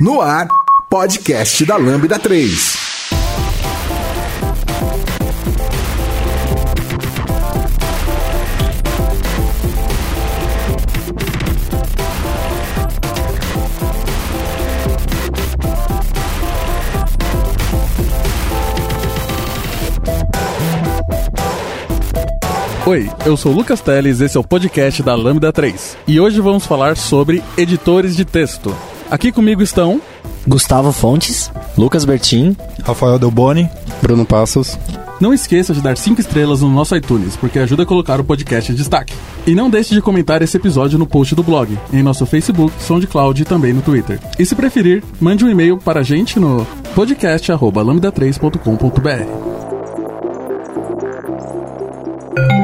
No ar, podcast da Lambda 3. Oi, eu sou o Lucas Teles, esse é o podcast da Lambda 3. E hoje vamos falar sobre editores de texto. Aqui comigo estão Gustavo Fontes, Lucas Bertin, Rafael Delboni, Bruno Passos. Não esqueça de dar 5 estrelas no nosso iTunes, porque ajuda a colocar o podcast em destaque. E não deixe de comentar esse episódio no post do blog, em nosso Facebook, SoundCloud e também no Twitter. E se preferir, mande um e-mail para a gente no podcast.lambda3.com.br.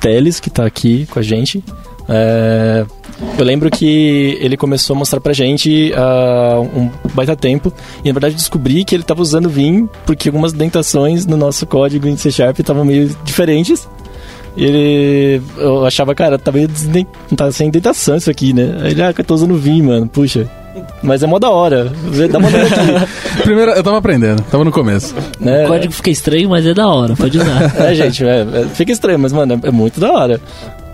Teles, que tá aqui com a gente. É, eu lembro que ele começou a mostrar pra gente há uh, um baita tempo. E na verdade descobri que ele tava usando Vim porque algumas dentações no nosso código em C Sharp estavam meio diferentes. E ele. Eu achava, cara, tá meio desden... tá sem dentação isso aqui, né? Ele, ah, eu tô usando Vim, mano. Puxa. Mas é mó da hora. Dá uma. Primeiro, eu tava aprendendo, tava no começo. É, o código fica estranho, mas é da hora, pode usar. é, gente, é, é, fica estranho, mas, mano, é, é muito da hora.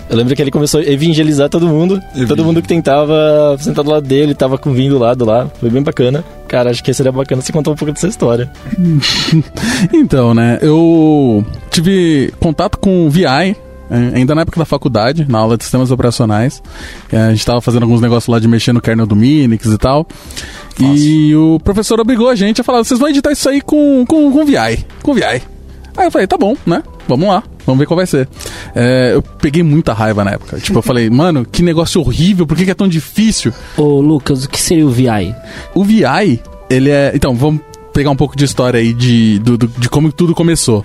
Eu lembro que ele começou a evangelizar todo mundo. Todo mundo que tentava sentado do lado dele, tava com vinho do lado lá. Foi bem bacana. Cara, acho que seria bacana você contar um pouco dessa história. então, né, eu tive contato com o VI ainda na época da faculdade, na aula de sistemas operacionais. É, a gente estava fazendo alguns negócios lá de mexer no kernel do Minix e tal. E o professor obrigou a gente a falar: vocês vão editar isso aí com, com, com VI. Com VI. Aí eu falei: tá bom, né? Vamos lá. Vamos ver qual vai ser. É, eu peguei muita raiva na época. Tipo, eu falei, mano, que negócio horrível, por que, que é tão difícil? Ô, Lucas, o que seria o VI? O VI, ele é. Então, vamos pegar um pouco de história aí de, do, do, de como tudo começou.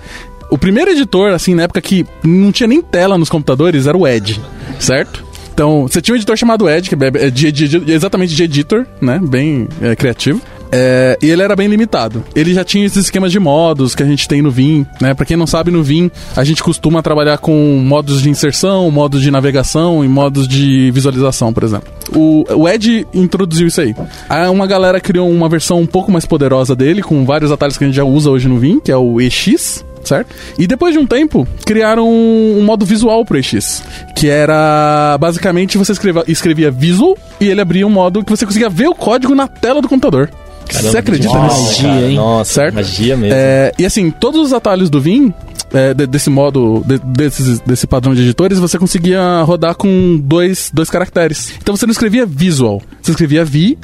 O primeiro editor, assim, na época que não tinha nem tela nos computadores, era o Edge, certo? Então, você tinha um editor chamado Edge, que é de, de, de, exatamente de editor, né? Bem é, criativo. É, e ele era bem limitado. Ele já tinha esses esquemas de modos que a gente tem no Vim, né? Pra quem não sabe, no Vim a gente costuma trabalhar com modos de inserção, modos de navegação e modos de visualização, por exemplo. O, o Edge introduziu isso aí. Aí uma galera criou uma versão um pouco mais poderosa dele, com vários atalhos que a gente já usa hoje no Vim, que é o EX, certo? E depois de um tempo, criaram um, um modo visual pro EX, que era basicamente você escrevia, escrevia visual e ele abria um modo que você conseguia ver o código na tela do computador. Caramba, você acredita nisso? Magia, hein? Nossa, certo? magia mesmo. É, e assim, todos os atalhos do Vim é, de, desse modo, de, desse, desse padrão de editores, você conseguia rodar com dois, dois caracteres. Então você não escrevia visual, você escrevia VI.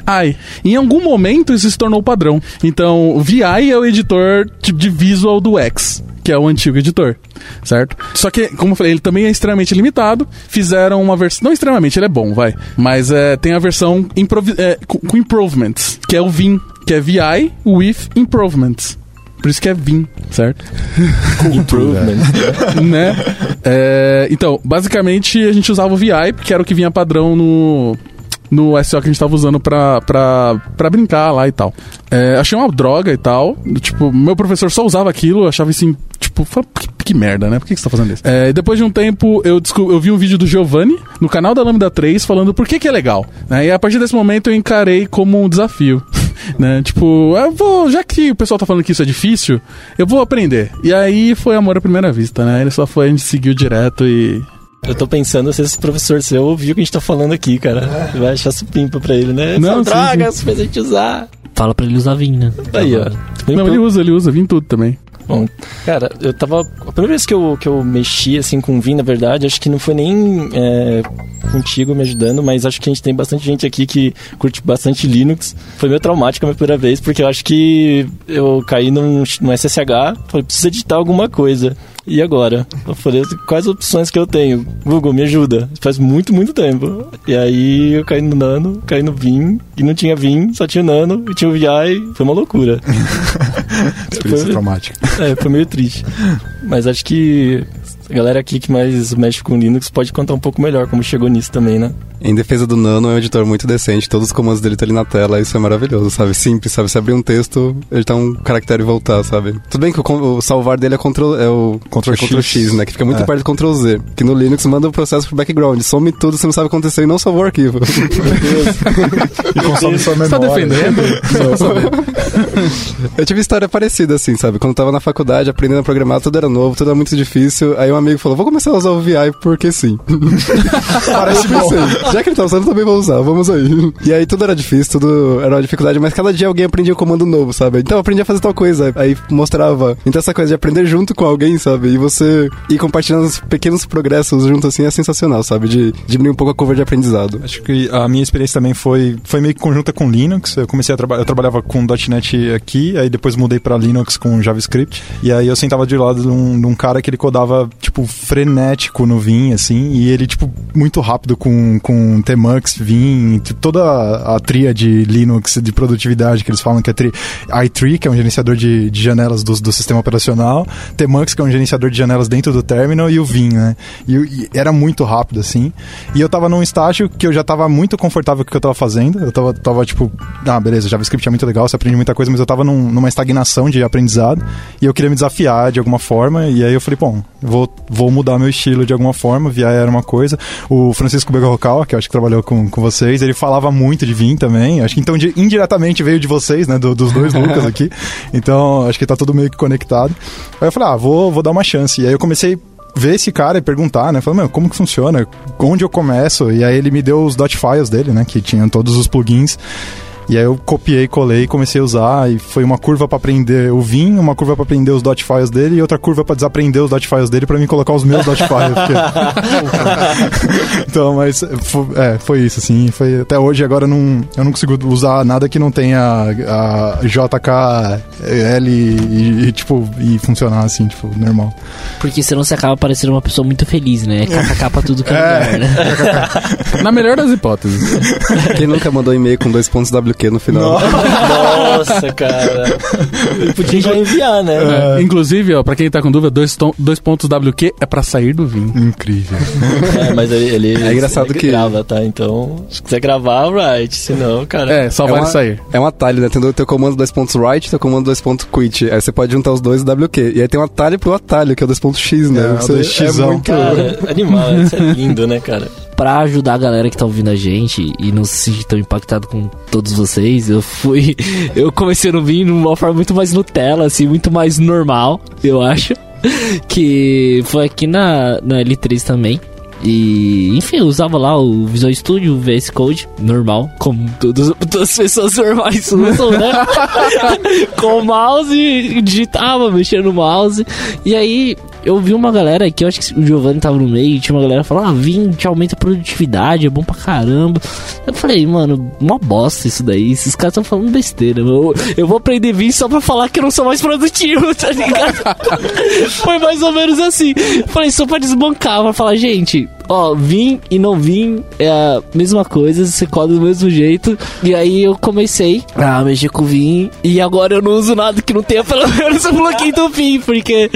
Em algum momento isso se tornou padrão. Então, VI é o editor de visual do X que é o antigo editor, certo? Só que, como eu falei, ele também é extremamente limitado. Fizeram uma versão. Não extremamente, ele é bom, vai. Mas é, tem a versão é, com, com improvements, que é o Vim, que é VI with improvements. Por isso que é Vim, certo? Improvement. né? É, então, basicamente a gente usava o VI, porque era o que vinha padrão no, no SEO que a gente tava usando pra, pra, pra brincar lá e tal. É, achei uma droga e tal. Tipo, meu professor só usava aquilo, achava assim, tipo, que, que merda, né? Por que, que você tá fazendo isso? É, depois de um tempo, eu, eu vi um vídeo do Giovanni no canal da Lambda 3 falando por que, que é legal. Né? E a partir desse momento eu encarei como um desafio. né? Tipo, eu vou, já que o pessoal tá falando que isso é difícil, eu vou aprender. E aí foi amor à primeira vista, né? Ele só foi, a gente seguiu direto e eu tô pensando se esse professor seu ouviu o que a gente tá falando aqui, cara. Vai achar supimpa pra ele, né? Não, São drogas, fez a gente usar. Fala pra ele usar vinho, né? Aí, ó. Não, ele usa, ele usa vinho tudo também. Bom, cara, eu tava. A primeira vez que eu, que eu mexi assim com o Vim, na verdade, acho que não foi nem é, contigo me ajudando, mas acho que a gente tem bastante gente aqui que curte bastante Linux. Foi meio traumático a minha primeira vez, porque eu acho que eu caí num, num SSH, falei, preciso editar alguma coisa. E agora? Eu falei, quais opções que eu tenho? Google, me ajuda. Faz muito, muito tempo. E aí eu caí no Nano, caí no Vim, e não tinha Vim, só tinha Nano, e tinha o VI, foi uma loucura. Experiência foi, traumática. É, foi meio triste. Mas acho que a galera aqui que mais mexe com Linux pode contar um pouco melhor como chegou nisso também, né? Em defesa do Nano, é um editor muito decente, todos os comandos dele estão ali na tela, isso é maravilhoso, sabe? Simples, sabe? Se abrir um texto, editar um caractere e voltar, sabe? Tudo bem que o, o salvar dele é, control, é o Ctrl, é Ctrl X. né? Que fica muito é. perto do Ctrl Z. Que no Linux manda o processo pro background, some tudo, você não sabe o que aconteceu e não salvou o arquivo. Meu Deus. e consome sua memória. Você tá defendendo? eu tive história parecida, assim, sabe? Quando eu tava na faculdade, aprendendo a programar, tudo era novo, tudo era muito difícil. Aí um amigo falou, vou começar a usar o VI porque sim. Parece bom. Já que ele tá usando, também vou usar, vamos aí. E aí tudo era difícil, tudo era uma dificuldade, mas cada dia alguém aprendia um comando novo, sabe? Então eu aprendi a fazer tal coisa, aí mostrava. Então essa coisa de aprender junto com alguém, sabe? E você ir compartilhando os pequenos progressos junto assim é sensacional, sabe? De diminuir um pouco a curva de aprendizado. Acho que a minha experiência também foi, foi meio que conjunta com Linux. Eu comecei a trabalhar, eu trabalhava com .NET aqui, aí depois mudei para Linux com JavaScript. E aí eu sentava de lado de um, de um cara que ele codava, tipo, frenético no Vim, assim, e ele, tipo, muito rápido com, com Tmux, Vim, toda a, tria de Linux de produtividade que eles falam que é tri, i3, que é um gerenciador de, de janelas do, do sistema operacional, Tmux, que é um gerenciador de janelas dentro do terminal, e o Vim, né? E, e, era muito rápido, assim. E eu tava num estágio que eu já tava muito confortável com o que eu tava fazendo. Eu tava, tava tipo, ah, beleza, JavaScript é muito legal, você aprende muita coisa, mas eu tava num, numa estagnação de aprendizado e eu queria me desafiar de alguma forma. E aí eu falei, bom, vou, vou mudar meu estilo de alguma forma. VI era uma coisa. O Francisco Begarrocal, que eu acho que trabalhou com, com vocês, ele falava muito de Vim também. Acho que então de, indiretamente veio de vocês, né? Do, dos dois Lucas aqui. Então acho que tá tudo meio que conectado. Aí eu falei, ah, vou, vou dar uma chance. E aí eu comecei ver esse cara e perguntar, né? Falei, meu, como que funciona? Onde eu começo? E aí ele me deu os dot files dele, né? Que tinham todos os plugins. E aí eu copiei, colei, comecei a usar e foi uma curva para aprender o Vim, uma curva para aprender os dot files dele e outra curva para desaprender os dot files dele para mim colocar os meus dot files. Porque... então, mas foi, é, foi isso assim, foi até hoje agora não eu não consigo usar nada que não tenha a, a JKL e, e, tipo e funcionar assim, tipo, normal. Porque senão você acaba parecendo uma pessoa muito feliz, né? KKK pra tudo que é, é lugar, né? Na melhor das hipóteses. Quem nunca mandou e-mail com dois pontos WQ no final. Nossa, cara. Podia já enviar, né? É. Inclusive, ó, pra quem tá com dúvida, dois, dois pontos WQ é pra sair do vinho. Incrível. É, mas ele, ele é engraçado que grava, tá? Então, se quiser gravar, right. Senão, cara. É, só é vai uma, sair. É um atalho, né? Tem o teu comando dois pontos right, teu comando dois pontos quit. Aí você pode juntar os dois WQ. E aí tem um atalho pro atalho, que é o dois pontos X, né? É, você, é muito... Cara, animal, isso é lindo, né, cara? Pra ajudar a galera que tá ouvindo a gente e não se sentir tão impactado com todos vocês, eu fui. Eu comecei a vir de uma forma muito mais Nutella, assim, muito mais normal, eu acho. Que foi aqui na, na L3 também. E, enfim, eu usava lá o Visual Studio, o VS Code, normal, como todas, todas as pessoas normais usam, né? Com o mouse, digitava, mexendo no mouse. E aí, eu vi uma galera que eu acho que o Giovanni tava no meio, tinha uma galera falando, ah, Vim te aumenta a produtividade, é bom pra caramba. Eu falei, mano, uma bosta isso daí, esses caras estão falando besteira. Eu, eu vou aprender Vim só pra falar que eu não sou mais produtivo, tá ligado? Foi mais ou menos assim. Falei, só pra desbancar, pra falar, gente, ó, vim e não vim é a mesma coisa, você coda do mesmo jeito. E aí eu comecei a mexer com vim e agora eu não uso nada que não tenha pelo menos um bloqueio do vim, porque,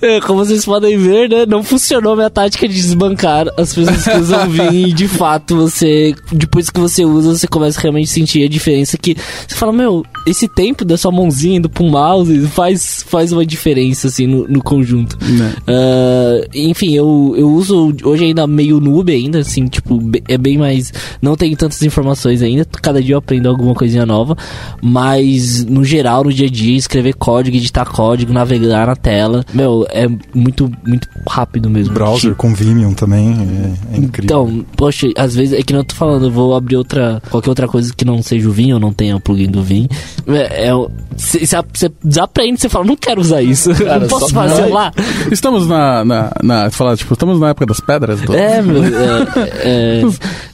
é, como vocês podem ver, né, não funcionou minha tática de desbancar as pessoas que usam vim e de fato você, depois que você usa, você começa a realmente sentir a diferença que você fala, meu, esse tempo da sua mãozinha indo pro mouse faz, faz uma diferença, assim, no, no conjunto. Uh, enfim, eu, eu uso hoje ainda meio noob ainda, assim, tipo, é bem mais. Não tem tantas informações ainda. Cada dia eu aprendo alguma coisinha nova. Mas, no geral, no dia a dia, escrever código, editar código, navegar na tela, meu, é muito, muito rápido mesmo. Browser com Vimium também é, é incrível. Então, poxa, às vezes é que não eu tô falando, eu vou abrir outra. qualquer outra coisa que não seja o Vim ou não tenha o plugin do Vim. É, você desaprende, você fala, não quero usar isso. Cara, não posso fazer lá. Estamos na. na, na falar, tipo, estamos na época das pedras? Do... É, meu, é, é,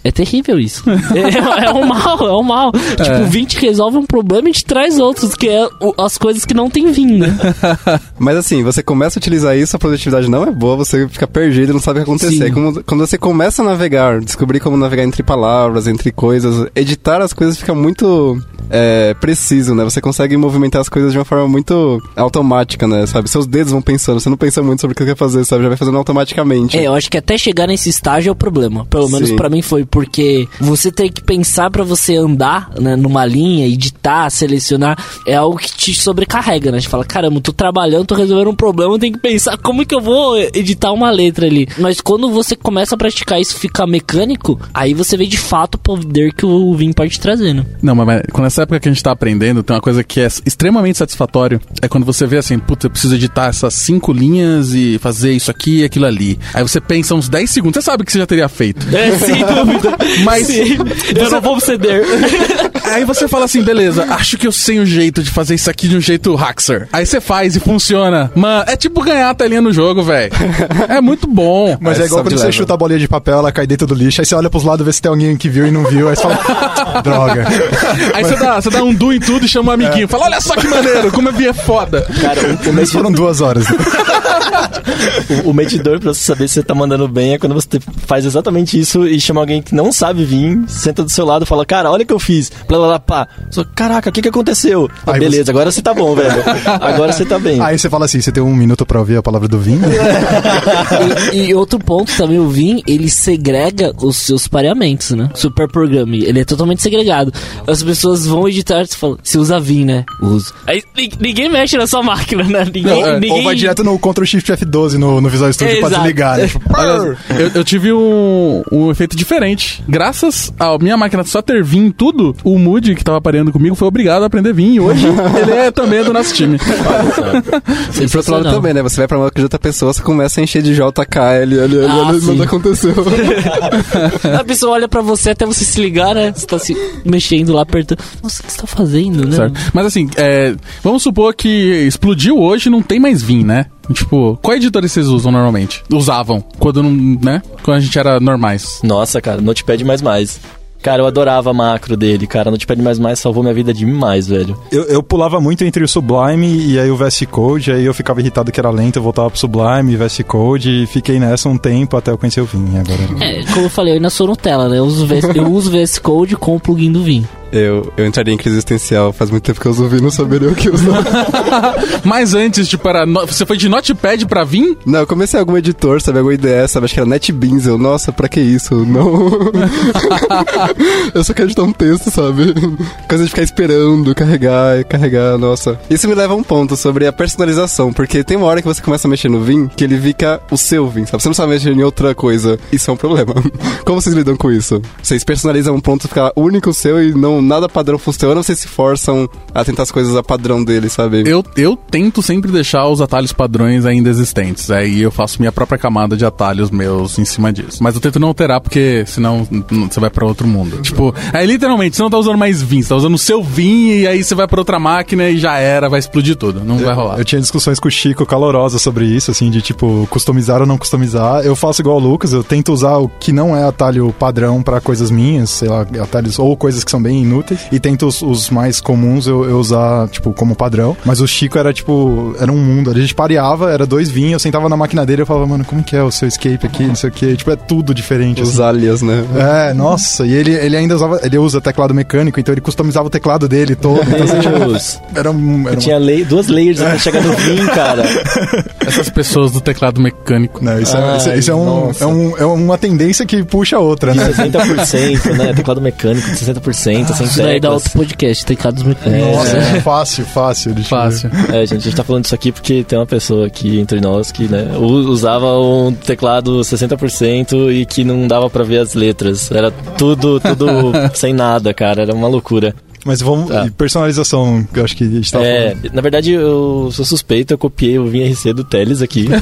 é terrível isso. É, é um mal, é um mal. Tipo, o Vim te resolve um problema e te traz outros, que é as coisas que não tem Vim, né? Mas assim, você começa a utilizar isso, a produtividade não é boa, você fica perdido e não sabe o que acontecer. Como- quando você começa a navegar, descobrir como navegar entre palavras, entre coisas, editar as coisas fica muito é, preciso, né? Você consegue movimentar as coisas de uma forma muito automática, né? Sabe? Seus dedos vão pensando, você não pensa muito sobre o que você quer fazer, sabe? Já vai fazendo automaticamente. É, eu acho que até chegar nesse estágio é o problema. Pelo menos pra mim foi, porque você tem que pensar pra você andar né, numa linha, editar, selecionar, é algo que te sobrecarrega, né? A gente fala, caramba, tô trabalhando, tô resolvendo um problema, eu tenho que pensar como é que eu vou editar uma letra ali. Mas quando você começa a praticar isso ficar mecânico, aí você vê de fato o poder que o Vim pode te trazer, né? Não, mas, mas quando nessa época que a gente tá aprendendo, tem uma coisa que é extremamente satisfatório. É quando você vê assim, putz, eu preciso editar essas cinco linhas e fazer isso aqui e aquilo ali. Aí você pensa uns 10 segundos, você sabe que você já teria feito. É, sem dúvida. Mas Sim, eu não vou ceder. Aí você fala assim, beleza, acho que eu sei um jeito de fazer isso aqui de um jeito hacker. Aí você faz e funciona. Mano, é tipo ganhar a telinha no jogo, velho. É muito bom. Mas Aí é igual quando você level. chuta a bolinha de papel, ela cai dentro do lixo, aí você olha pros lados, vê se tem alguém que viu e não viu, aí você fala, droga. Aí você dá, você dá um do em tudo e chama um amiguinho. Fala, olha só que maneiro, como a Bia é foda. Cara, o, o, Mas medi- foram duas horas. o- o medidor pra você saber se você tá mandando bem é quando você faz exatamente isso e chama alguém que não sabe vir, senta do seu lado e fala, cara, olha o que eu fiz. Blá, blá, blá, pá. Só, Caraca, o que que aconteceu? Ah, beleza, agora você tá bom, velho. Agora você tá bem. Aí você fala assim, você tem um minuto pra ouvir a palavra do vinho? E, e outro ponto também, o Vim, ele segrega os seus pareamentos, né? Super Programe, ele é totalmente segregado. As pessoas vão editar, você fala, você usa Vim, né? Uso. Aí ni- ninguém mexe na sua máquina, né? Ninguém, Não, é, ninguém... Ou vai direto no Ctrl Shift F12 no, no Visual Studio pra Exato. desligar, né? Tipo, Olha, eu, eu tive um, um efeito diferente. Graças à minha máquina só ter em tudo, o Moody, que tava pareando comigo, foi obrigado a aprender. E hoje ele é também do nosso time. E pro outro lado também, né? Você vai pra uma de outra pessoa, você começa a encher de JK, ali, ali, ali, Ah, sim. nada aconteceu. A pessoa olha pra você até você se ligar, né? Você tá se mexendo lá, apertando. Nossa, o que você tá fazendo, né? Certo. Mas assim, é, vamos supor que explodiu hoje e não tem mais Vim, né? Tipo, qual editor vocês usam normalmente? Usavam, quando não, né? Quando a gente era normais. Nossa, cara, Notepad++. Cara, eu adorava a macro dele, cara. Notepad++ salvou minha vida demais, velho. Eu, eu pulava muito entre o Sublime e aí o VS Code, aí eu ficava irritado que era lento, eu voltava pro Sublime, VS Code, e fiquei nessa um tempo até eu conhecer o Vim agora. É, como eu falei, eu ainda sou Nutella, né? Eu uso, VS, eu uso VS Code com o plugin do Vim. Eu, eu entraria em crise existencial, faz muito tempo que eu uso o Vim, não saberia o que usar. Mas antes, tipo, era no- você foi de Notepad pra Vim? Não, eu comecei algum editor, sabe, alguma IDE, sabe, acho que era NetBeans, eu, nossa, pra que isso? Não. eu só quero editar um texto, sabe? Coisa de ficar esperando, carregar, carregar, nossa. Isso me leva a um ponto sobre a personalização, porque tem uma hora que você começa a mexer no Vim, que ele fica o seu Vim, sabe? Você não sabe mexer em outra coisa. Isso é um problema. Como vocês lidam com isso? Vocês personalizam um ponto ficar único seu e não nada padrão funciona, ou vocês se forçam a tentar as coisas a padrão dele, sabe? Eu, eu tento sempre deixar os atalhos padrões ainda existentes. Aí eu faço minha própria camada de atalhos meus em cima disso. Mas eu tento não alterar, porque senão n- você vai pra outro mundo. Tipo, aí literalmente, você não tá usando mais Vim, você tá usando o seu Vim e aí você vai pra outra máquina e já era, vai explodir tudo. Não vai rolar. Eu tinha discussões com o Chico calorosas sobre isso, assim, de tipo, customizar ou não customizar. Eu faço igual o Lucas, eu tento usar o que não é atalho padrão pra coisas minhas, sei lá, atalhos ou coisas que são bem inúteis, e tento os, os mais comuns eu, eu usar, tipo, como padrão. Mas o Chico era, tipo, era um mundo. A gente pareava, era dois vinhos, eu sentava na máquina dele e eu falava, mano, como que é o seu escape aqui, não sei o que. Tipo, é tudo diferente, Os assim. alias, né? É, nossa, e ele, ele ainda usava, ele usa teclado mecânico, então ele customizava o teclado dele todo. Então, assim, tipo, era um. Era Eu uma- tinha lei- duas layers até chegar no Vim, cara. Essas pessoas do teclado mecânico. Não, isso, é, Ai, isso, isso é, um, é, um, é uma tendência que puxa a outra, né? 60%, né? Teclado mecânico de 60%, sem Isso daí dá outro podcast, teclados mecânicos. Nossa, é fácil, fácil. Fácil. É, gente, a gente tá falando isso aqui porque tem uma pessoa aqui entre nós que, né, usava um teclado 60% e que não dava pra ver as letras. Era tudo, tudo sem nada, cara. Era uma loucura. Mas vamos. Tá. Personalização, que eu acho que a gente tava É, falando. na verdade, eu sou suspeito, eu copiei o VinRC do Teles aqui.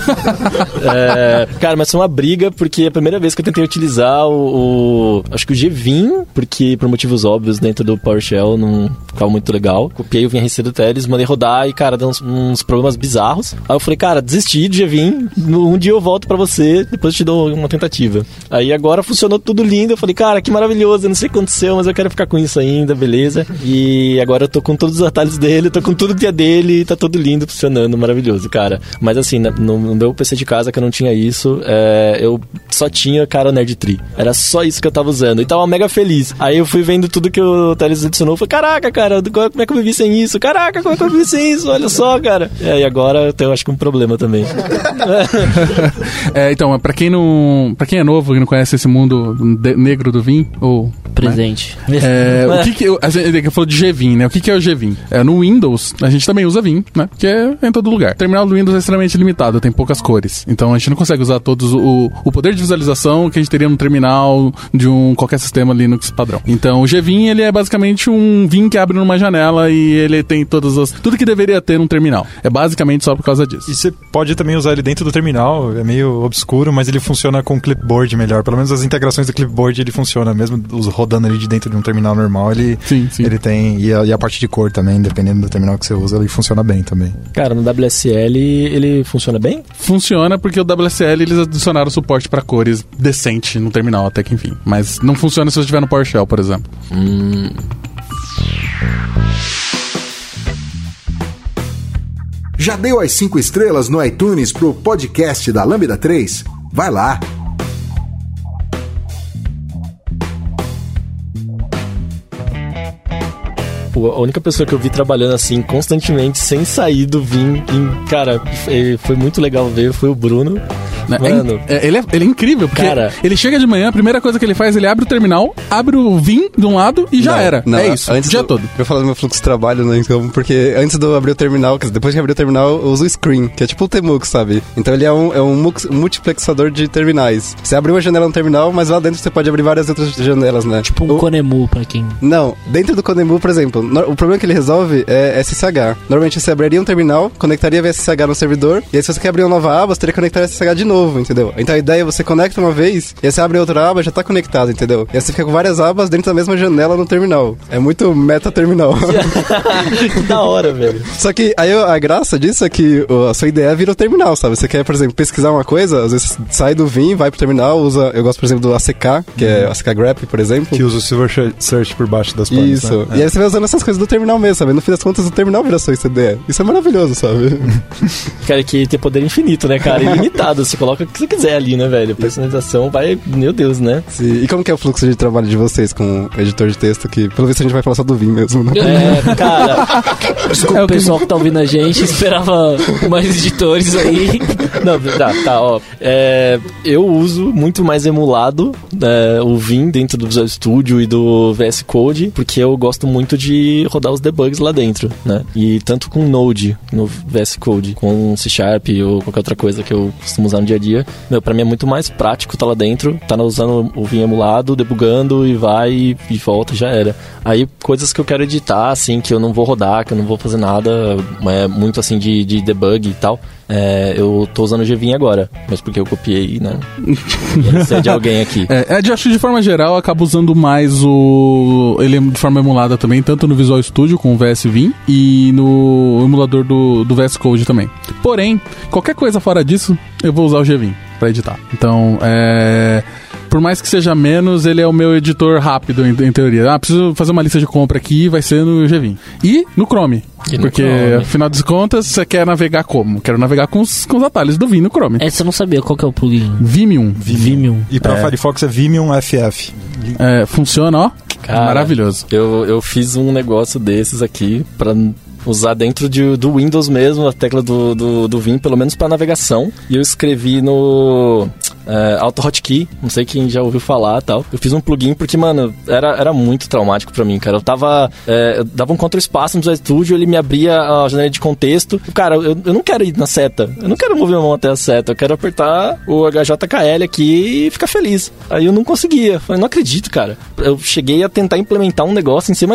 É, cara, mas foi uma briga, porque é a primeira vez que eu tentei utilizar o. o- acho que o Gvim, porque por motivos óbvios dentro do PowerShell não ficava muito legal. Copiei o VinRC do Teles, mandei rodar e, cara, deu uns, uns problemas bizarros. Aí eu falei, cara, desisti do Gvim, um dia eu volto pra você, depois eu te dou uma tentativa. Aí agora funcionou tudo lindo, eu falei, cara, que maravilhoso, eu não sei o que aconteceu, mas eu quero ficar com isso ainda, beleza? E agora eu tô com todos os atalhos dele, tô com tudo que é dele, tá tudo lindo, funcionando, maravilhoso, cara. Mas assim, no, no meu PC de casa que eu não tinha isso, é, eu só tinha, cara, o Nerd Tree. Era só isso que eu tava usando. E tava mega feliz. Aí eu fui vendo tudo que o Teles adicionou, falei, caraca, cara, como é que eu vivi sem isso? Caraca, como é que eu vivi sem isso? Olha só, cara. É, e agora eu tenho, acho que um problema também. É, então, pra quem não. para quem é novo e não conhece esse mundo de- negro do Vim, ou. Presente. É, o que que eu, a gente falou de GVim, né? O que que é o GVim? É, no Windows, a gente também usa Vim, né? Que é em todo lugar. O terminal do Windows é extremamente limitado, tem poucas cores. Então a gente não consegue usar todos o, o poder de visualização que a gente teria no terminal de um qualquer sistema Linux padrão. Então o GVim, ele é basicamente um Vim que abre numa janela e ele tem todas as tudo que deveria ter num terminal. É basicamente só por causa disso. E você pode também usar ele dentro do terminal, é meio obscuro, mas ele funciona com clipboard melhor. Pelo menos as integrações do clipboard ele funciona, mesmo os rodando ali de dentro de um terminal normal, ele, Sim, sim. Ele tem. E a, e a parte de cor também, dependendo do terminal que você usa, ele funciona bem também. Cara, no WSL ele funciona bem? Funciona porque o WSL eles adicionaram suporte pra cores decente no terminal, até que enfim. Mas não funciona se você estiver no PowerShell, por exemplo. Já deu as 5 estrelas no iTunes pro podcast da Lambda 3? Vai lá! Pô, a única pessoa que eu vi trabalhando assim constantemente, sem sair do Vim, em- cara, foi- muito legal ver, foi o Bruno. Né? Mano, É, é- ele, é, ele é incrível, porque Cara. ele chega de manhã, a primeira coisa que ele faz, ele abre o terminal, abre o VIM de um lado e já Não, era. não, é isso, antes o dia do- todo. Eu vou falar do meu fluxo de trabalho, né? Então, porque antes de eu abrir o terminal, quer dizer, depois que abrir o terminal, eu uso o Screen, que é tipo o Temux, sabe? Então ele é um, é um multiplexador de terminais. Você abre uma janela no terminal, mas lá dentro você pode abrir várias outras janelas, né? Tipo um O- Conemu, pra quem... Não, dentro do Conemu, por exemplo, o problema que ele resolve é SSH. Normalmente você abriria um terminal, conectaria via SSH no servidor, e aí se você quer abrir uma nova aba, você teria que conectar SSH de novo, entendeu? Então a ideia é você conecta uma vez, e aí você abre outra aba, já tá conectado, entendeu? E aí você fica com várias abas dentro da mesma janela no terminal. É muito meta-terminal. que da hora, velho. Só que aí a graça disso é que a sua ideia vira o terminal, sabe? Você quer, por exemplo, pesquisar uma coisa, às vezes sai do Vim, vai pro terminal, usa. Eu gosto, por exemplo, do ACK, que é ACK grep, por exemplo. Que usa o Silver Search por baixo das planas. Isso. Né? E aí você vai usando essas coisas do terminal mesmo, sabe? No fim das contas, o terminal vira sua ICD. Isso é maravilhoso, sabe? Cara, que tem poder infinito, né, cara? Ilimitado. Você coloca o que você quiser ali, né, velho? Personalização vai. Meu Deus, né? Sim. E como que é o fluxo de trabalho de vocês com o editor de texto? Que pelo visto a gente vai falar só do Vim mesmo, né? É, cara. Desculpa, o pessoal que tá ouvindo a gente esperava mais editores aí. Não, tá, tá, ó. É, eu uso muito mais emulado é, o Vim dentro do Visual Studio e do VS Code, porque eu gosto muito de rodar os debugs lá dentro, né? E tanto com Node no VS Code, com C Sharp ou qualquer outra coisa que eu costumo usar no dia a dia, meu, pra mim é muito mais prático tá lá dentro, tá usando o Vim emulado, debugando e vai e, e volta já era. Aí coisas que eu quero editar, assim, que eu não vou rodar, que eu não vou fazer nada, é muito assim de, de debug e tal. É, eu tô usando o Gvim agora, mas porque eu copiei, né? É de alguém aqui. É, é, de- acho que de forma geral eu acabo usando mais o. Ele é de forma emulada também, tanto no Visual Studio com o VS Vim e no emulador do, do VS Code também. Porém, qualquer coisa fora disso, eu vou usar o Gvim pra editar. Então, é. Por mais que seja menos, ele é o meu editor rápido, em, em teoria. Ah, preciso fazer uma lista de compra aqui, vai ser no Gvim. E no Chrome. E no porque, Chrome. afinal de contas, você quer navegar como? Quero navegar com os, com os atalhos do Vim no Chrome. Essa eu não sabia qual que é o plugin. Vimium. Vimium. E pra Firefox é Vimium FF. É, funciona, ó. Cara, Maravilhoso. Eu, eu fiz um negócio desses aqui pra usar dentro de, do Windows mesmo, a tecla do, do, do Vim, pelo menos pra navegação. E eu escrevi no. É, Auto Hotkey, não sei quem já ouviu falar tal. Eu fiz um plugin porque, mano, era, era muito traumático pra mim, cara. Eu tava. É, eu dava um contra espaço no Visual Studio, ele me abria a janela de contexto. Cara, eu, eu não quero ir na seta. Eu não quero mover a mão até a seta. Eu quero apertar o HJKL aqui e ficar feliz. Aí eu não conseguia. Falei, não acredito, cara. Eu cheguei a tentar implementar um negócio em C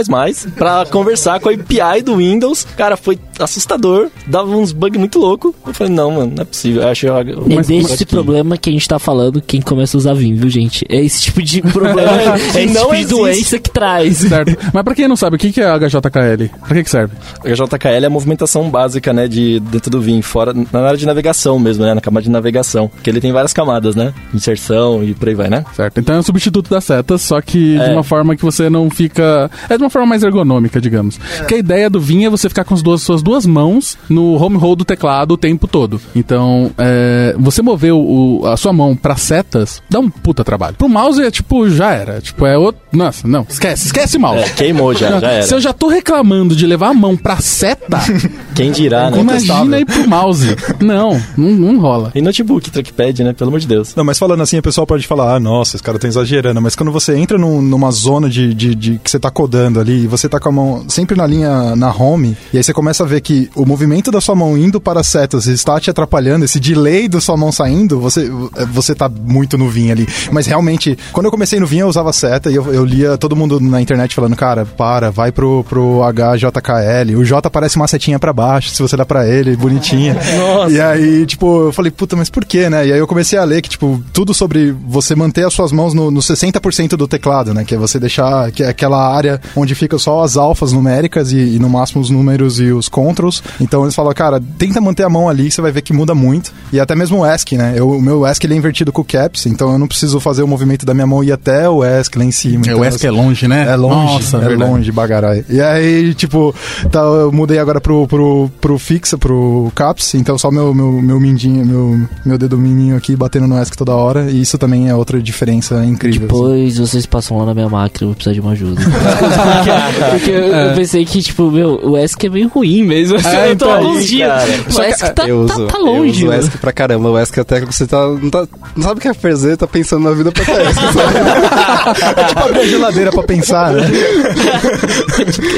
pra conversar com a API do Windows. Cara, foi assustador. Dava uns bugs muito loucos. Eu falei, não, mano, não é possível. Eu achei é desse problema que a gente tá falando quem começa a usar Vim, viu, gente? É esse tipo de problema, é esse tipo de doença que traz. Certo. Mas pra quem não sabe, o que é HJKL? Pra que, que serve? HJKL é a movimentação básica, né, de dentro do Vim, fora, na área de navegação mesmo, né, na camada de navegação. Que ele tem várias camadas, né? Inserção e por aí vai, né? Certo. Então é um substituto das setas, só que é. de uma forma que você não fica... É de uma forma mais ergonômica, digamos. É. Que a ideia do Vim é você ficar com as duas, suas duas mãos no home roll do teclado o tempo todo. Então, é, você mover o, a sua mão para setas dá um puta trabalho. Pro mouse é tipo, já era. Tipo, é outro. Nossa, não, esquece, esquece mouse. É, queimou já, já era. Se eu já tô reclamando de levar a mão pra seta. Quem dirá, né? Imagina ir pro mouse. Não, não, não rola. E notebook, trackpad, né? Pelo amor de Deus. Não, mas falando assim, o pessoal pode falar, ah, nossa, esse cara tá exagerando. Mas quando você entra num, numa zona de, de, de, que você tá codando ali, e você tá com a mão sempre na linha, na home, e aí você começa a ver que o movimento da sua mão indo para setas está te atrapalhando, esse delay da sua mão saindo, você, você tá muito no Vim ali. Mas realmente, quando eu comecei no Vim, eu usava seta e eu, eu lia todo mundo na internet falando, cara, para, vai pro, pro HJKL. O J parece uma setinha para baixo, se você dá para ele, bonitinha. Nossa. E aí, tipo, eu falei, puta, mas por quê, né? E aí eu comecei a ler que, tipo, tudo sobre você manter as suas mãos no, no 60% do teclado, né? Que é você deixar que é aquela área onde fica só as alfas numéricas e, e no máximo os números e os controls. Então eles falam, cara, tenta manter a mão ali, você vai ver que muda muito. E até mesmo o ESC, né? Eu, o meu ESC ele é invertido com o caps, então eu não preciso fazer o movimento da minha mão ir até o ESC lá em cima. É, então, o ESC é longe, né? É longe, Nossa, é verdade. longe, bagarai. E aí, tipo, tá, eu mudei agora pro, pro, pro fixa, pro caps, então só meu, meu, meu mindinho, meu, meu dedo mindinho aqui batendo no ESC toda hora, e isso também é outra diferença incrível. Depois assim. vocês passam lá na minha máquina, eu vou precisar de uma ajuda. porque, porque eu, é. eu, pensei que, tipo, meu, o ESC é meio ruim mesmo. É, eu tô então, alguns dias. O ESC tá, tá, tá longe. Eu uso o ESC pra caramba. O ESC até que você tá não, tá. Não sabe o que é fazer, tá pensando na vida pra ESC. é tipo abrir a geladeira pra pensar, né?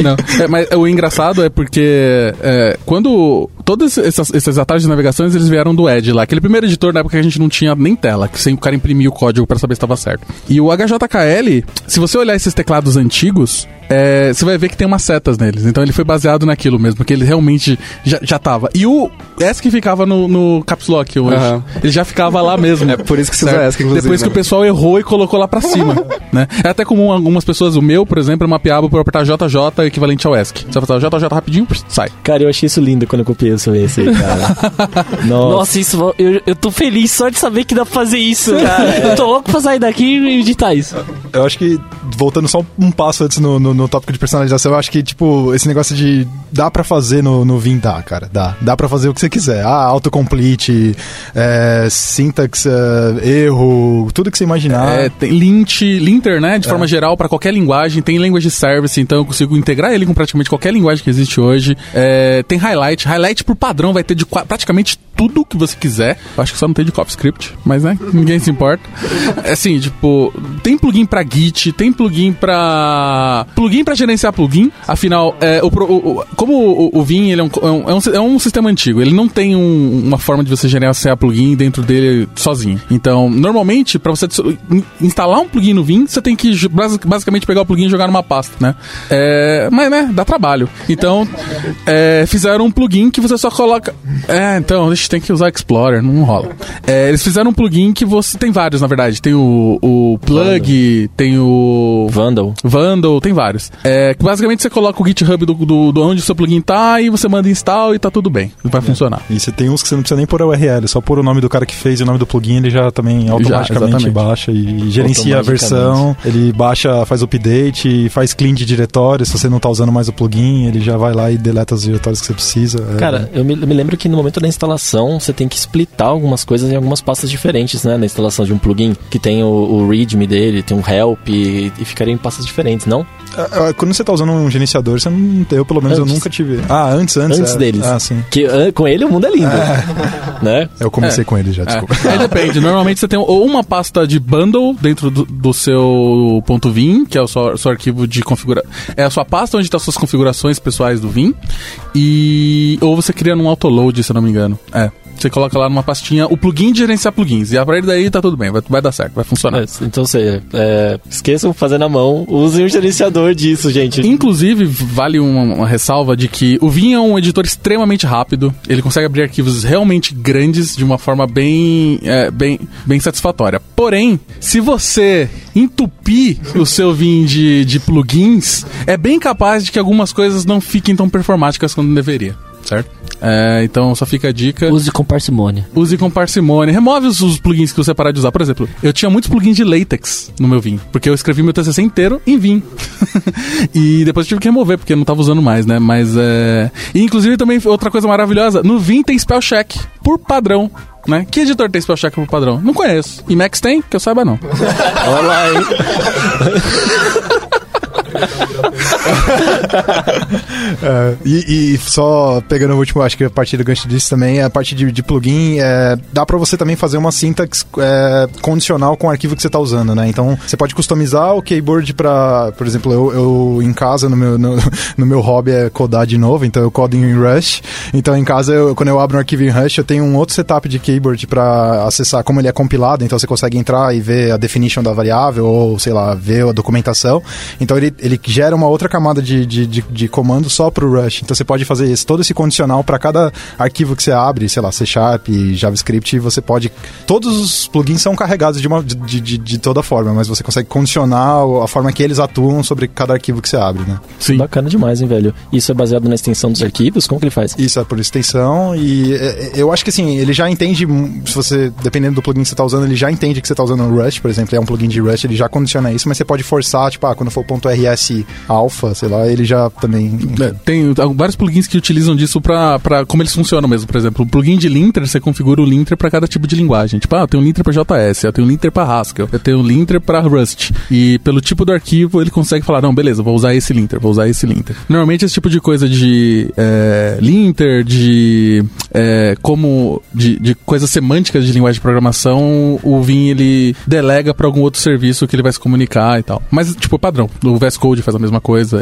Não, é, mas o engraçado é porque é, quando todos esses, esses atalhos de navegações eles vieram do Edge lá, aquele primeiro editor na época que a gente não tinha nem tela, que sem o cara imprimir o código para saber se estava certo. E o HJKL, se você olhar esses teclados antigos, é, você vai ver que tem umas setas neles. Então ele foi baseado naquilo mesmo, porque ele realmente já, já tava. E o ESC ficava no, no Caps Lock hoje. Uhum. Ele já ficava lá mesmo. É por isso que você usa ESC, inclusive. Depois que o né? pessoal errou e colocou lá pra cima. né? É até comum algumas pessoas, o meu, por exemplo, é mapeava por apertar JJ equivalente ao ESC. Você vai apertar JJ rapidinho, sai. Cara, eu achei isso lindo quando eu copiei isso esse aí, cara. Nossa. Nossa, isso, eu, eu tô feliz só de saber que dá pra fazer isso, cara. eu tô louco pra sair daqui e editar isso. Eu acho que, voltando só um passo antes no, no, no tópico de personalização, eu acho que, tipo, esse negócio de dá pra fazer no, no Vim, dá, cara, dá. Dá pra fazer o que você quiser. Ah, autocomplete, é, syntax, é, erro, tudo que você imaginar. É, tem lint, linter, né, de é. forma geral, pra qualquer linguagem. Tem language service, então eu consigo integrar ele com praticamente qualquer linguagem que existe hoje. É, tem highlight. Highlight por padrão vai ter de praticamente tudo que você quiser. Acho que só não tem de CoffeeScript, mas né, ninguém se importa. É assim, tipo, tem plugin pra Git, tem plugin pra. plugin pra gerenciar plugin. Afinal, é, o, o, como o, o Vim ele é, um, é, um, é um sistema antigo, ele não tem um, uma forma de você gerenciar plugin dentro dele sozinho. Então, normalmente, para você instalar um plugin no Vim, você tem que basicamente pegar o plugin e jogar numa pasta, né? É, mas, né, dá trabalho. Então, é, fizeram um plugin que você só coloca. É, então, a gente tem que usar Explorer, não rola. É, eles fizeram um plugin que você. Tem vários, na verdade. Tem o, o Plug, Vandal. tem o. Vandal. Vandal, tem vários. É, que basicamente você coloca o GitHub do, do, do onde o seu plugin tá e você manda install e tá tudo bem. Vai é. funcionar. E você tem uns que você não precisa nem pôr a URL, só pôr o nome do cara que fez e o nome do plugin, ele já também automaticamente já, baixa e gerencia a versão. Ele baixa, faz update, faz clean de diretório. Se você não tá usando mais o plugin, ele já vai lá e deleta os diretórios que você precisa. É cara, É, eu me, eu me lembro que no momento da instalação você tem que splitar algumas coisas em algumas pastas diferentes, né? Na instalação de um plugin, que tem o, o readme dele, tem um help e, e ficaria em pastas diferentes, não? Ah, ah, Quando você tá usando um gerenciador, você não. Eu, pelo menos, eu Antes. nunca tive. Ah, antes, antes. Antes é. deles. Ah, sim. Que ah, com ele o mundo é lindo, né? Eu comecei com ele já, desculpa. É. Aí depende. Normalmente você tem ou uma pasta de bundle dentro do, do seu ponto .vim, que é o seu, seu arquivo de configuração. É a sua pasta onde estão suas configurações pessoais do Vim. E ou você cria num autoload, se eu não me engano. É. Você coloca lá numa pastinha o plugin de gerenciar plugins. E a partir daí tá tudo bem, vai, vai dar certo, vai funcionar. É, Então você é, esqueçam de fazer na mão, usem um gerenciador disso, gente. Inclusive, vale uma, uma ressalva de que o Vim é um editor extremamente rápido. Ele consegue abrir arquivos realmente grandes de uma forma bem, é, bem, bem satisfatória. Porém, se você entupir o seu Vim de, de plugins, é bem capaz de que algumas coisas não fiquem tão performáticas quanto deveria. Certo? É, então só fica a dica. Use com parcimônia. Use com parcimônia. Remove os, os plugins que você parar de usar. Por exemplo, eu tinha muitos plugins de latex no meu Vim, porque eu escrevi meu TCC inteiro em Vim. e depois eu tive que remover, porque eu não tava usando mais, né? Mas é. E inclusive também outra coisa maravilhosa: no Vim tem spell check por padrão. Né? Que editor tem spell check por padrão? Não conheço. E Max tem? Que eu saiba não. Olha lá, hein? É, e, e só pegando o último, acho que a partir do gancho disso também, a parte de, de plugin, é, dá pra você também fazer uma syntax é, condicional com o arquivo que você tá usando, né? Então, você pode customizar o keyboard pra, por exemplo, eu, eu em casa, no meu, no, no meu hobby é codar de novo, então eu codo em Rush. Então, em casa, eu- quando eu abro um arquivo em Rush, eu tenho um outro setup de keyboard pra acessar como ele é compilado, então você consegue entrar e ver a definition da variável, ou, sei lá, ver a documentação. Então, ele, ele gera uma outra camada de, de, de, de comando só pro Rush. Então, você pode fazer esse, todo esse condicional para cada arquivo que você abre, sei lá, C Sharp, JavaScript, você pode... Todos os plugins são carregados de, uma, de, de, de toda forma, mas você consegue condicionar a forma que eles atuam sobre cada arquivo que você abre, né? Sim. Bacana demais, hein, velho? Isso é baseado na extensão dos arquivos? Como que ele faz? Isso é por extensão e é, é, eu acho que assim, ele já entende, hum, se você, dependendo do plugin que você está usando, ele já entende que você está usando o Rust, por exemplo, é um plugin de Rust, ele já condiciona isso, mas você pode forçar, tipo, ah, quando for o ponto .rs alpha, sei lá, ele já também... É, tem vários plugins que utilizam disso pra, pra como eles funcionam mesmo. Por exemplo, o plugin de linter, você configura o linter pra cada tipo de linguagem. Tipo, ah, eu tenho um linter pra JS, eu tenho um linter pra Haskell, eu tenho um linter pra Rust. E pelo tipo do arquivo, ele consegue falar, não, beleza, vou usar esse linter, vou usar esse linter. Normalmente esse tipo de coisa de é, linter, de é, como de, de coisas semânticas de linguagem de programação, o Vim ele delega pra algum outro serviço que ele vai se comunicar e tal. Mas, tipo, padrão. O VS Code faz a mesma coisa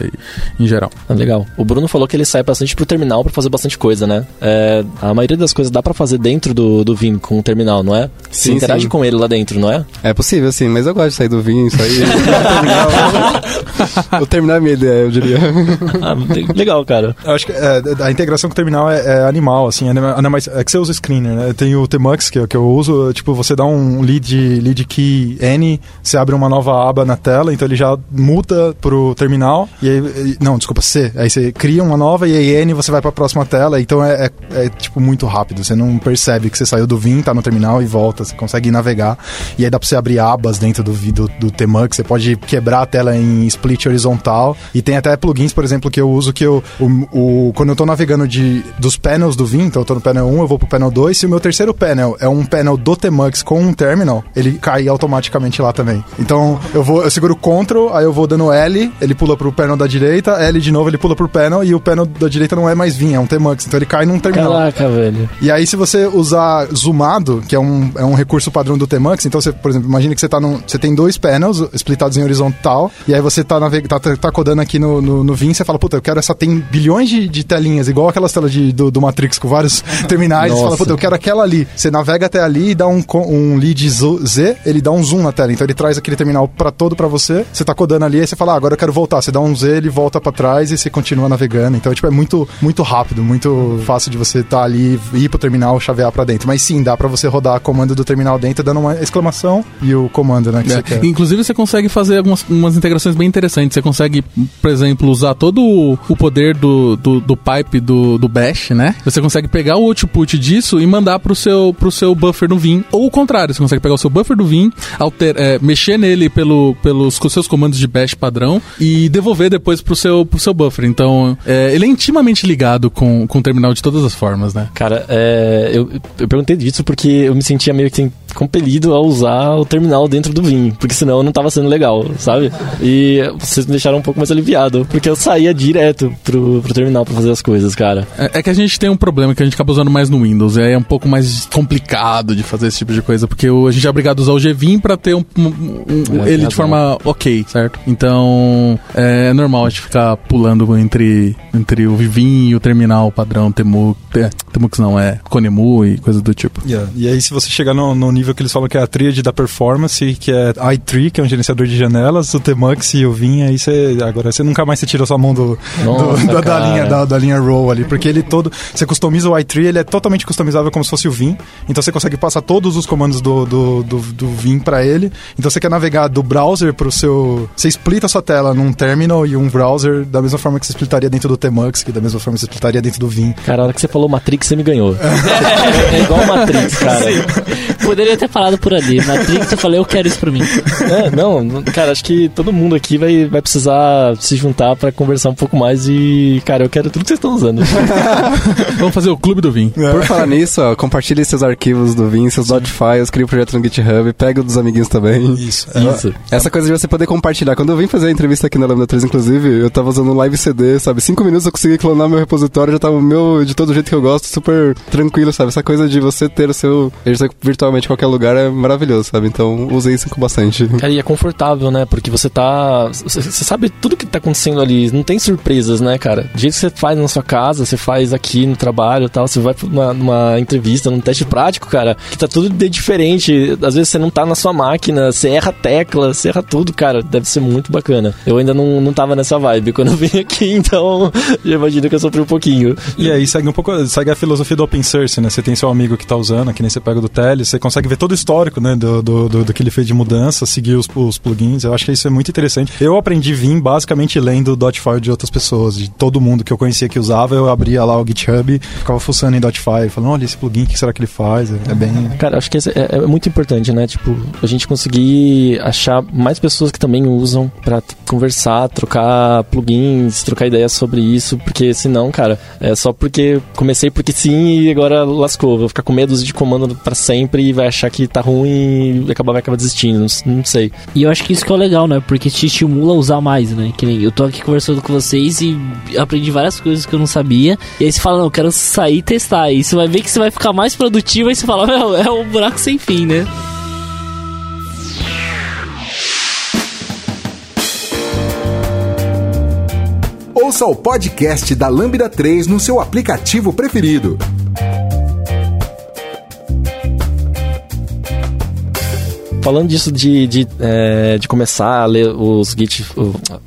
e, em geral. Ah, legal. O Bruno falou que ele sai bastante pro terminal pra fazer bastante coisa, né? É, a maioria das coisas dá pra fazer dentro do, do Vim com o terminal, não é? Você Sim, interage sim. com ele lá dentro, não é? É possível, sim, mas eu gosto de sair do vinho, isso aí. Vou terminar a minha ideia, eu diria. Ah, legal, cara. Eu acho que é, a integração com o terminal é, é animal, assim, é, é, mais- é que você usa screener, né? Tem o Tmux, que, eu- que eu uso, tipo, você dá um lead, lead key N, você abre uma nova aba na tela, então ele já muta pro terminal, e aí, não, desculpa, C, aí você cria uma nova e aí N você vai pra próxima tela, então é, é- é, tipo, muito rápido, você não percebe que você saiu do Vim, tá no terminal e volta, você consegue navegar, e aí dá pra você abrir abas dentro do, do, do Tmux, você pode quebrar a tela em split horizontal, e tem até plugins, por exemplo, que eu uso que eu, o, o- quando eu tô navegando de, dos panels do Vim, então eu tô no panel 1, eu vou pro panel 2, se o meu terceiro panel é um panel do Tmux com um terminal, ele cai automaticamente lá também. Então eu vou, eu seguro Ctrl, aí eu vou dando L, ele pula pro panel da direita, L de novo, ele pula pro panel, e o panel da direita não é mais Vim, é um Tmux, então ele cai num terminal. Caraca, velho. E aí, se você usar zoomado, que é um, é um recurso padrão do Tmux, então você, por exemplo, imagina que você tá num, você tem dois panels splitados em horizontal, e aí você tá, naveg tá, tá, tá codando aqui no, no, no Vim, você fala, puta, eu quero essa, tem bilhões de, de telinhas, igual aquelas telas de, do, do Matrix com vários terminais, você fala, puta, eu quero aquela ali. Você navega até ali e dá um, um lead Z, ele dá um zoom na tela, então ele traz aquele terminal pra todo pra você, você tá codando ali, aí você fala, ah, agora eu quero voltar, você dá um Z, ele volta pra trás e você continua navegando, então, tipo, é muito, muito rápido, muito fácil de você estar ali, ir pro terminal, chavear pra dentro, mas sim, dá pra você rodar comando do terminal dentro, dando uma exclamação e o comando, né, que É, você quer. Inclusive, você consegue fazer algumas umas integrações bem interessantes. Você consegue, por exemplo, usar todo o- poder do, do, do pipe do, do Bash, né? Você consegue pegar o output disso e mandar pro seu, pro seu buffer do Vim. Ou o contrário, você consegue pegar o seu buffer do Vim, alter, é, mexer nele pelo, pelos com seus comandos de Bash padrão e devolver depois pro seu, pro seu buffer. Então, é, ele é intimamente ligado com, com o terminal de todas as formas, né? Cara, é, eu, eu perguntei disso porque eu me sentia meio que compelido a usar o terminal dentro do Vim, porque senão não tava sendo legal, sabe? E vocês me deixaram um pouco mais aliviado, porque eu saía direto pro, pro terminal pra fazer as coisas, cara. É, é que a gente tem um problema que a gente acaba usando mais no Windows, e aí é um pouco mais complicado de fazer esse tipo de coisa, porque o- a gente é obrigado a usar o GVim pra ter um, um- um- É, ele de forma ok, certo? Então é normal a gente ficar pulando entre, entre o Vivim e o terminal padrão Temu, é, Temux não, é Konemu e coisa do tipo. Yeah. E aí, se você chegar no, no nível que eles falam que é a tríade da performance, que é i3, que é um gerenciador de janelas, o Tmux e o Vim, aí você. Agora você nunca mais você tira sua mão do, Nossa, do- da, da linha, da, da linha row ali, porque ele todo. Você customiza o i3, ele é totalmente customizável como se fosse o Vim. Então você consegue passar todos os comandos do, do, do, do Vim pra ele. Então você quer navegar do browser pro seu. Você splita a sua tela num terminal e um browser, da mesma forma que você splitaria dentro do Tmux, que da mesma forma que você splitaria dentro do Vim. Cara, a hora que você falou Matrix, você me ganhou. é igual Matrix, cara. Poderia ter falado por ali. Matrix, eu falei, eu quero isso pra mim. É, não, cara, acho que todo mundo aqui vai, vai precisar se juntar pra conversar um pouco mais e, cara, eu quero tudo que vocês estão usando. Vamos fazer o clube do Vim. Por falar nisso, ó, compartilhe seus arquivos do Vim, seus dot files, crie um projeto no GitHub, pega o dos amiguinhos também. Isso. Isso. Essa coisa de você poder compartilhar. Quando eu vim fazer a entrevista aqui na Lambda 3, inclusive, eu tava usando um live CD, sabe? Cinco minutos eu consegui clonar meu repositório, já tava o meu de todo jeito que eu gosto, super tranquilo, sabe? Essa coisa de você ter o seu registro virtualmente em qualquer lugar é maravilhoso, sabe? Então usei isso com bastante. Cara, e é confortável, né? Porque você tá. Você sabe tudo que tá acontecendo ali. Não tem surpresas, né, cara? Do jeito que você faz na sua casa, você faz aqui no trabalho e tal. Você vai pra uma, numa entrevista, num teste prático, cara, que tá tudo de diferente. Às vezes você não tá na sua máquina, você erra a tecla, você erra tudo, cara. Deve ser muito bacana. Eu ainda não, não tava nessa vibe quando eu vim aqui, então já imagino que eu sofri um pouquinho. E aí segue um pouco, segue a filosofia do open source, né? Você tem seu amigo que tá usando, que nem você pega do Tele, você consegue ver todo o histórico, né, do, do, do, do que ele fez de mudança, seguir os, os plugins. Eu acho que isso é muito interessante. Eu aprendi Vim basicamente lendo dot file de outras pessoas, de todo mundo que eu conhecia que usava, eu abria lá o GitHub, ficava fuçando em dot file, falando, olha esse plugin, o que será que ele faz? É, é bem... Cara, acho que é, é muito importante, né? Tipo, a gente conseguir achar mais pessoas que também usam pra t- conversar, trocar plugins, trocar ideias sobre isso, porque senão, cara, é só porque comecei porque sim e agora lascou. Vou ficar com medo de comando pra sempre e vai achar que tá ruim e acabar, vai acabar desistindo. Não, não sei. E eu acho que isso que é o legal, né? Porque te estimula a usar mais, né? Que nem eu tô aqui conversando com vocês e aprendi várias coisas que eu não sabia. E aí você fala, não, eu quero sair e testar. E você vai ver que você vai ficar mais produtivo e você fala, meu, é um buraco sem fim, né? Ouça o podcast da Lambda 3 no seu aplicativo preferido. Falando disso de, de, é, de começar a ler os Git,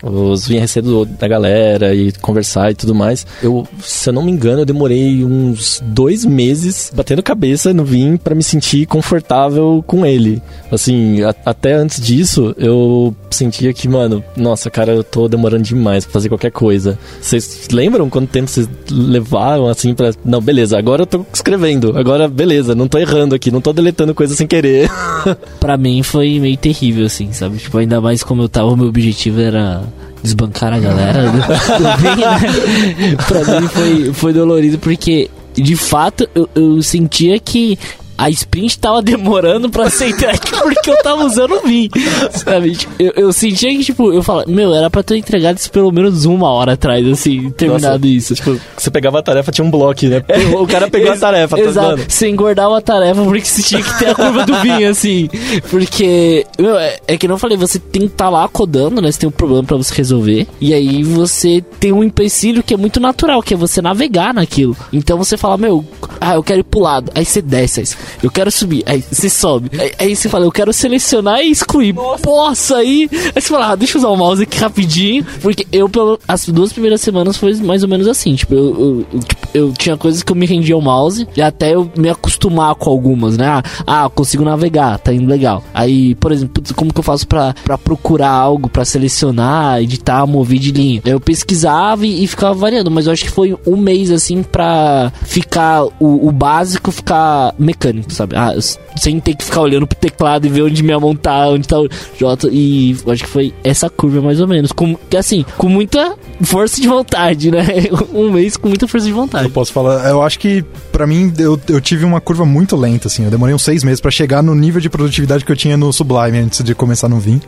os do, da galera e conversar e tudo mais, eu, se eu não me engano, eu demorei uns dois meses batendo cabeça no Vim pra me sentir confortável com ele. Assim, a- até antes disso, eu sentia que, mano, nossa, cara, eu tô demorando demais pra fazer qualquer coisa. Vocês lembram quanto tempo vocês levaram, assim, pra... Não, beleza, agora eu tô escrevendo, agora, beleza, não tô errando aqui, não tô deletando coisa sem querer. Pra mim foi meio terrível, assim, sabe? Tipo, ainda mais como eu tava, o meu objetivo era desbancar a galera do, do bem, né? Pra mim foi, foi dolorido porque, de fato, eu, eu sentia que a sprint tava demorando pra ser entregue porque eu tava usando o Vim, sabe? Tipo, Eu, eu sentia que, tipo, eu falava, meu, era pra ter entregado isso pelo menos uma hora atrás, assim, terminado isso. Tipo, você pegava a tarefa, tinha um bloco, né? O cara pegou a tarefa, tá Exato. vendo? Você engordava a tarefa porque você tinha que ter a curva do vinho, assim. Porque, meu, é, é que não falei, você tem que estar lá codando, né? Você tem um problema pra você resolver. E aí você tem um empecilho que é muito natural, que é você navegar naquilo. Então você fala, meu, ah, eu quero ir pro lado. Aí você desce, aí você, eu quero subir. Aí você sobe. Aí, aí você fala, eu quero selecionar e excluir. Posso aí? Aí você fala, ah, deixa eu usar o mouse aqui rapidinho. Porque eu, as duas primeiras semanas foi mais ou menos assim. Tipo, eu, eu- tipo, eu tinha coisas que eu me rendia ao mouse e até eu me acostumar com algumas, né? Ah, ah, consigo navegar, tá indo legal. Aí, por exemplo, como que eu faço pra, pra procurar algo, pra selecionar, editar, mover de linha? Eu pesquisava e, e ficava variando, mas eu acho que foi um mês assim pra ficar o, o básico ficar mecânico, sabe? Ah, sem ter que ficar olhando pro teclado e ver onde minha mão tá, onde tá o J. E acho que foi essa curva mais ou menos. Com, assim, com muita força de vontade, né? Um mês com muita força de vontade. Eu posso falar, eu acho que pra mim eu, eu tive uma curva muito lenta, assim. Eu demorei uns seis meses pra chegar no nível de produtividade que eu tinha no Sublime antes de começar no Vim.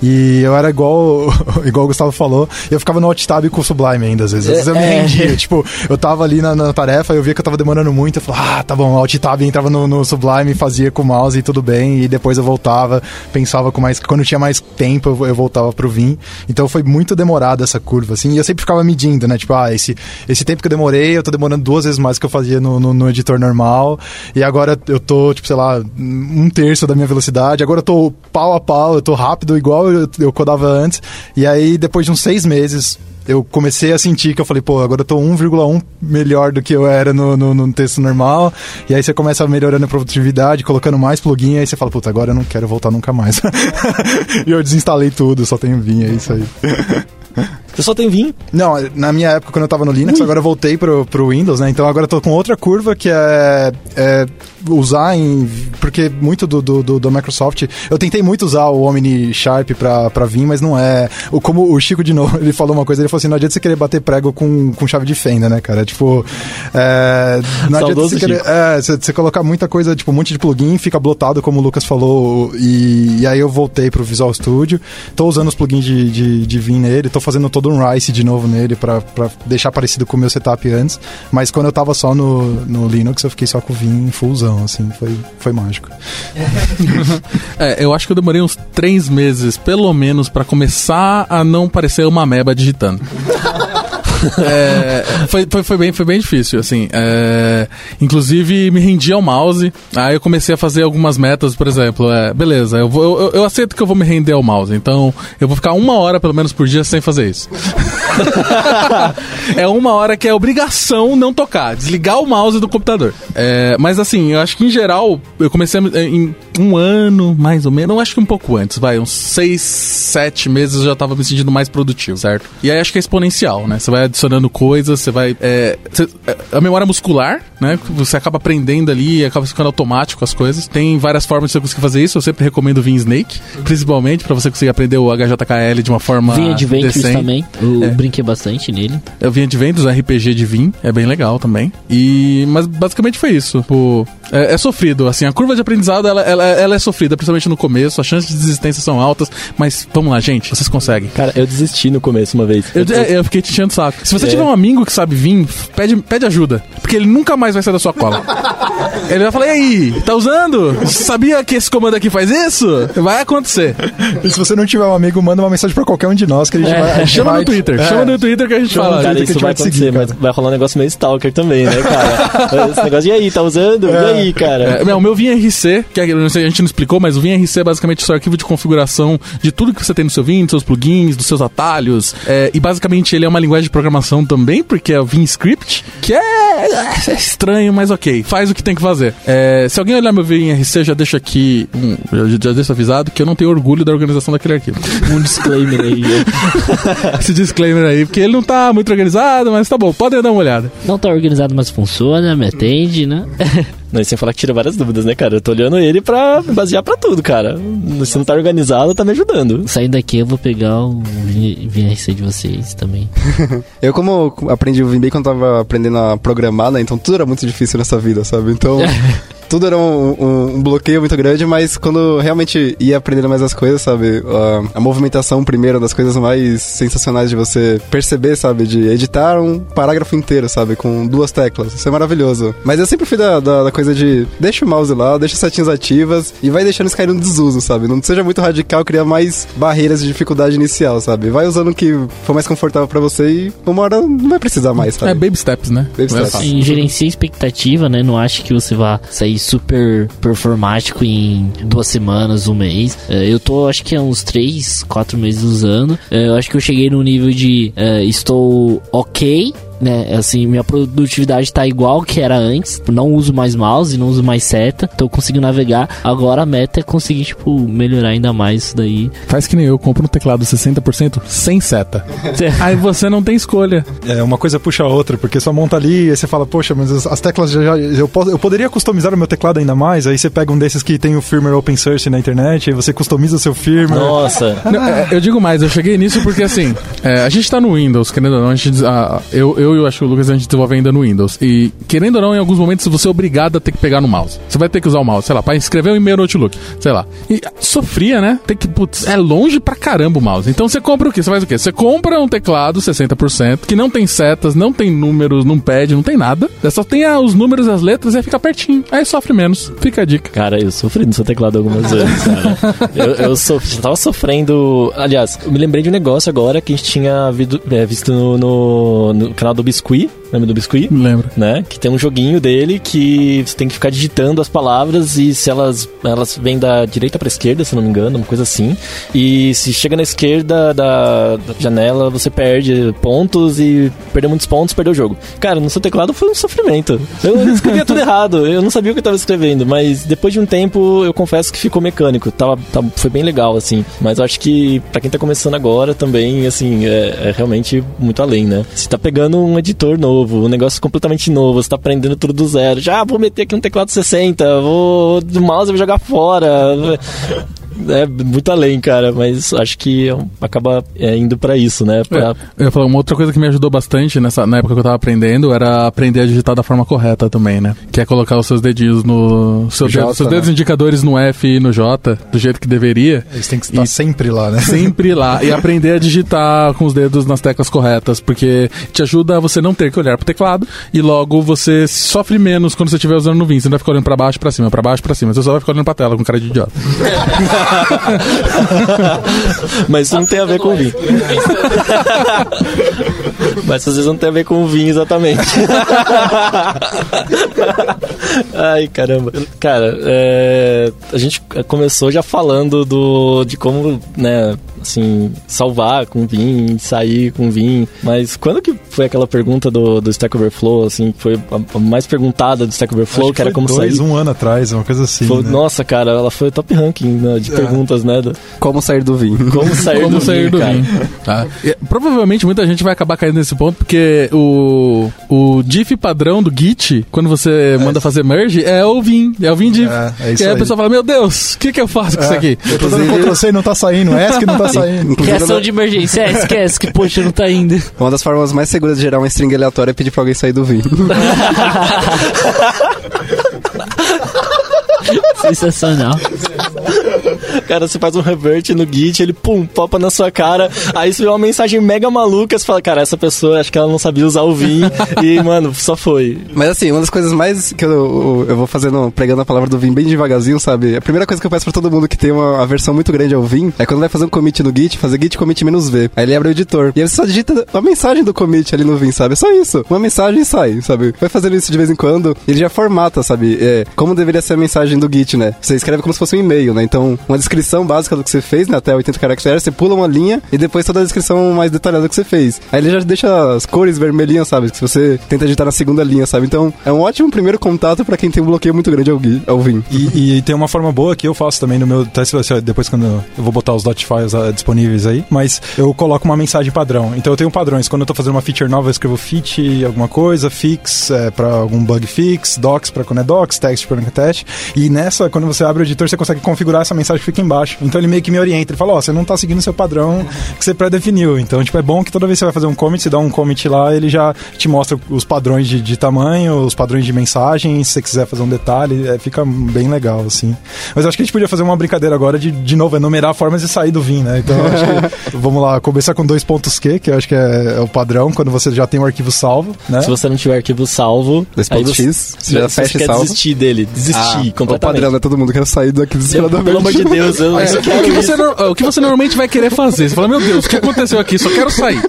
E eu era igual, igual o Gustavo falou, eu ficava no Alt Tab com o Sublime ainda, às vezes. Às vezes eu me É. rendia. tipo, eu tava ali na, na tarefa, eu via que eu tava demorando muito, eu falava, ah, tá bom, Alt Tab entrava no, no Sublime, fazia com o mouse e tudo bem. E depois eu voltava, pensava com mais. Quando tinha mais tempo, eu, eu voltava pro Vim. Então foi muito demorada essa curva, assim. E eu sempre ficava medindo, né? Tipo, ah, esse, esse tempo que eu demorei, eu tô demorando duas vezes mais que eu fazia no, no, no editor normal. E agora eu tô, tipo, sei lá, um terço da minha velocidade. Agora eu tô pau a pau, eu tô rápido igual eu, eu codava antes. E aí, depois de uns seis meses, eu comecei a sentir que eu falei, pô, agora eu tô 1,1 melhor do que eu era no, no, no texto normal. E aí você começa melhorando a produtividade, colocando mais plugin, aí você fala, puta, agora eu não quero voltar nunca mais. e eu desinstalei tudo, só tenho Vim, é isso aí. Você só tem Vim? Não, na minha época, quando eu tava no Linux, agora eu voltei pro, pro Windows, né? Então agora eu tô com outra curva que é, é usar em. Porque muito do, do, do, Microsoft. Eu tentei muito usar o Omni Sharp pra, pra vir, mas não é. O, como o Chico de novo, ele falou uma coisa, ele falou assim: não adianta você querer bater prego com, com chave de fenda, né, cara? Tipo. É, não adianta você querer. É, você, você colocar muita coisa, tipo, um monte de plugin, fica blotado, como o Lucas falou. E, e aí eu voltei pro Visual Studio. Tô usando os plugins de, de, de Vim nele, tô fazendo todo um Rice de novo nele pra, pra deixar parecido com o meu setup antes. Mas quando eu tava só no, no Linux, eu fiquei só com o Vim fullzão, assim, foi, foi mágico. É, eu acho que eu demorei uns três meses, pelo menos, pra começar a não parecer uma meba digitando. É, foi, foi, foi, bem, foi bem difícil, assim. é, inclusive, me rendi ao mouse. Aí eu comecei a fazer algumas metas, por exemplo. é, beleza, eu, vou, eu, eu aceito que eu vou me render ao mouse. Então, eu vou ficar uma hora, pelo menos, por dia sem fazer isso. é uma hora que é obrigação não tocar, desligar o mouse do computador. É, mas assim, eu acho que em geral, eu comecei a, em um ano, mais ou menos, eu acho que um pouco antes, vai, uns seis, sete meses eu já tava me sentindo mais produtivo, certo? E aí acho que é exponencial, né? Você vai adicionando coisas, você vai. é, você- é, a memória muscular, né? Você acaba aprendendo ali, acaba ficando automático as coisas. Tem várias formas de você conseguir fazer isso. Eu sempre recomendo o Vim Snake, principalmente, pra você conseguir aprender o HJKL de uma forma. Vinha de Ventus decente. também. Eu É. brinquei bastante nele. Eu vinha de vendas, RPG de Vim, é bem legal também. E mas basicamente foi isso. Tipo, é, é sofrido, assim, a curva de aprendizado ela, ela, ela é sofrida, principalmente no começo, as chances de desistência são altas, mas vamos lá, gente, vocês conseguem. Cara, eu desisti no começo uma vez. Eu, é, eu fiquei te enchendo o saco. Se você É. tiver um amigo que sabe vir, pede, pede ajuda. Porque ele nunca mais vai sair da sua cola. ele vai falar, e aí, tá usando? Sabia que esse comando aqui faz isso? Vai acontecer. E se você não tiver um amigo, manda uma mensagem pra qualquer um de nós que a gente vai. a gente Chama vai- no Twitter, é. chama no Twitter que a gente Chama fala. Cara, Twitter que a isso gente vai vai te acontecer, seguir, mas vai rolar um negócio meio stalker também, né, cara? Esse negócio, e aí, tá usando? E aí, cara? É, o meu Vim RC, que é- não sei, a gente não explicou, mas o Vim RC é basicamente o seu arquivo de configuração de tudo que você tem no seu Vim, dos seus plugins, dos seus atalhos. É, e basicamente ele é uma linguagem de programação também, porque é o Vim Script, que é, é estranho, mas ok. Faz o que tem que fazer. É, se alguém olhar meu Vim RC, eu já deixo aqui, um, já, já deixo avisado que eu não tenho orgulho da organização daquele arquivo. Um disclaimer aí. né? Esse disclaimer aí, porque ele não tá muito organizado, mas tá bom, podem dar uma olhada. Não tá organizado, mas funciona, me atende, né? Não, sem falar que tira várias dúvidas, né, cara? Eu tô olhando ele pra basear pra tudo, cara. Se não tá organizado, tá me ajudando. Saindo daqui, eu vou pegar o VRC de vocês também. Eu, como aprendi o Vim bem quando tava aprendendo a programar, né? Então tudo era muito difícil nessa vida, sabe? Então. Tudo era um, um- um bloqueio muito grande, mas quando realmente ia aprendendo mais as coisas, sabe? A, a movimentação, primeiro, das coisas mais sensacionais de você perceber, sabe? De editar um parágrafo inteiro, sabe? Com duas teclas. Isso é maravilhoso. Mas eu sempre fui da, da, da coisa de deixa o mouse lá, deixa as setinhas ativas e vai deixando isso cair no desuso, sabe? Não seja muito radical, criar mais barreiras de dificuldade inicial, sabe? Vai usando o que for mais confortável pra você e uma hora não vai precisar mais, sabe? É baby steps, né? Baby é steps. E gerencia a expectativa, né? Não acho que você vá sair super performático em duas semanas, um mês. É, eu tô, acho que há uns três, quatro meses usando. É, eu acho que eu cheguei no nível de é, estou ok. Né, assim, minha produtividade tá igual que era antes. Não uso mais mouse, não uso mais seta, então eu consigo navegar. Agora a meta é conseguir, tipo, melhorar ainda mais isso daí. Faz que nem eu, compro um teclado 60% sem seta. Aí você não tem escolha. É, uma coisa puxa a outra, porque só monta ali e você fala, poxa, mas as, as teclas já, já- eu, posso- eu poderia customizar o meu teclado ainda mais. Aí você pega um desses que tem o firmware open source na internet, aí você customiza o seu firmware. Nossa. Não, é, eu digo mais, eu cheguei nisso porque assim, é, a gente tá no Windows, querendo ou não, a gente, a- eu, eu e eu acho que o Lucas a gente desenvolve ainda no Windows. E querendo ou não, em alguns momentos você é obrigado a ter que pegar no mouse. Você vai ter que usar o mouse, sei lá, pra escrever um e-mail no Outlook, sei lá. E sofria, né? Tem que, putz, é longe pra caramba o mouse. Então você compra o quê? Você faz o quê? Você compra um teclado 60%, que não tem setas, não tem números, não pad, não tem nada. É só tem ah, os números e as letras e fica pertinho. Aí sofre menos. Fica a dica. Cara, eu sofri no seu teclado algumas vezes, cara. Eu, eu sof- tava sofrendo. Aliás, eu me lembrei de um negócio agora que a gente tinha é, visto no, no- no canal do Biscuit. Lembra do Biscuit? Lembro. Né? Que tem um joguinho dele que você tem que ficar digitando as palavras e se elas, elas vêm da direita pra esquerda, se não me engano, uma coisa assim. E se chega na esquerda da, da janela, você perde pontos e perdeu muitos pontos, perdeu o jogo. Cara, no seu teclado foi um sofrimento. Eu escrevia tudo errado, eu não sabia o que eu tava escrevendo, mas depois de um tempo eu confesso que ficou mecânico. Tava, tava- foi bem legal, assim. Mas eu acho que pra quem tá começando agora também, assim, é, é realmente muito além, né? Você tá pegando um editor novo, um negócio completamente novo, você tá aprendendo tudo do zero. Já vou meter aqui um teclado 60, vou do mouse eu vou jogar fora. É muito além, cara, mas acho que acaba é, indo pra isso, né? Pra- É, eu ia falar, uma outra coisa que me ajudou bastante nessa, na época que eu tava aprendendo era aprender a digitar da forma correta também, né? Que é colocar os seus dedinhos no. Seus, J, dedos, seus né? dedos indicadores no F e no J, do jeito que deveria. Eles têm que estar E- sempre lá, né? Sempre lá. E aprender a digitar com os dedos nas teclas corretas. Porque te ajuda a você não ter que olhar pro teclado. E logo você sofre menos quando você estiver usando no Vim. Você não vai ficar olhando pra baixo, pra cima, pra baixo, pra cima. Você só vai ficar olhando pra tela com cara de idiota. Mas isso não tem a ver com o vinho. Mas às vezes não tem a ver com o vinho exatamente. Ai, caramba. Cara, é, a gente começou já falando do, de como, né, assim, salvar com vinho, sair com vinho. Mas quando que foi aquela pergunta do, do Stack Overflow, assim, que foi a, a mais perguntada do Stack Overflow, Acho que era foi como dois, sair? um ano atrás, uma coisa assim. Foi- né? Nossa, cara, ela foi top ranking né, de perguntas, né? do- Como sair do vinho? Como sair Como do sair vinho, do cara. vinho. Tá? E, provavelmente muita gente vai acabar caindo nesse ponto, porque o, o diff padrão do Git, quando você manda fazer merge, é o Vim. É o Vim diff. É, é isso que aí a pessoa fala, meu Deus, o que, que eu faço com isso aqui? Eu tô dando Ctrl C e não tá saindo, ESC não tá saindo. Inclusive, Reação de emergência, é, esquece que, poxa, não tá indo. uma das formas mais seguras de gerar uma string aleatória é pedir pra alguém sair do vinho. Sensacional. Cara, você faz um revert no Git, ele pum, popa na sua cara. Aí você vê uma mensagem mega maluca, você fala, cara, essa pessoa acho que ela não sabia usar o Vim. e, mano, só foi. Mas assim, uma das coisas mais que eu, eu, vou fazendo, pregando a palavra do Vim bem devagarzinho, sabe? A primeira coisa que eu peço pra todo mundo que tem uma aversão muito grande ao Vim é quando vai fazer um commit no Git, fazer git commit menos V. Aí ele abre o editor. E aí você só digita a mensagem do commit ali no Vim, sabe? É só isso. Uma mensagem e sai, sabe? Vai fazendo isso de vez em quando. Ele já formata, sabe? É, como deveria ser a mensagem do Git, né? Você escreve como se fosse um e-mail, né? Então, uma descrição básica do que você fez, né? Até 80 caracteres, você pula uma linha e depois toda a descrição mais detalhada que você fez. Aí ele já deixa as cores vermelhinhas, sabe? Se você tenta digitar na segunda linha, sabe? Então, é um ótimo primeiro contato pra quem tem um bloqueio muito grande ao, Gui- ao Vim. E, e tem uma forma boa que eu faço também no meu. você- Depois, quando eu, vou botar os dot files ah, disponíveis aí, mas eu coloco uma mensagem padrão. Então eu tenho padrões. Quando eu tô fazendo uma feature nova, eu escrevo feat alguma coisa, fix é, pra algum bug fix, docs pra quando é docs, text pra quando é teste. E nessa, quando você abre o editor, você consegue configurar essa mensagem que fica embaixo. Então ele meio que me orienta. Ele fala: Ó, você não tá seguindo o seu padrão que você pré-definiu. Então, tipo, é bom que toda vez que você vai fazer um commit, você dá um commit lá, ele já te mostra os padrões de, de tamanho, os padrões de mensagem. Se você quiser fazer um detalhe, é, fica bem legal, assim. Mas eu acho que a gente podia fazer uma brincadeira agora de, de novo, é numerar formas de sair do Vim, né? Então, eu acho que, vamos lá, começar com dois pontos Q, que eu acho que é, é o padrão, quando você já tem o arquivo salvo, né? Se você não tiver arquivo salvo, Dois pontos você, X, você já você fecha e quer salva. desistir dele, desistir Ah, o padrão, né? Todo mundo quer sair daqui desesperadamente. pelo amor de Deus, eu É, o, que isso. você, no- o que você normalmente vai querer fazer? Você fala, meu Deus, o que aconteceu aqui? Só quero sair.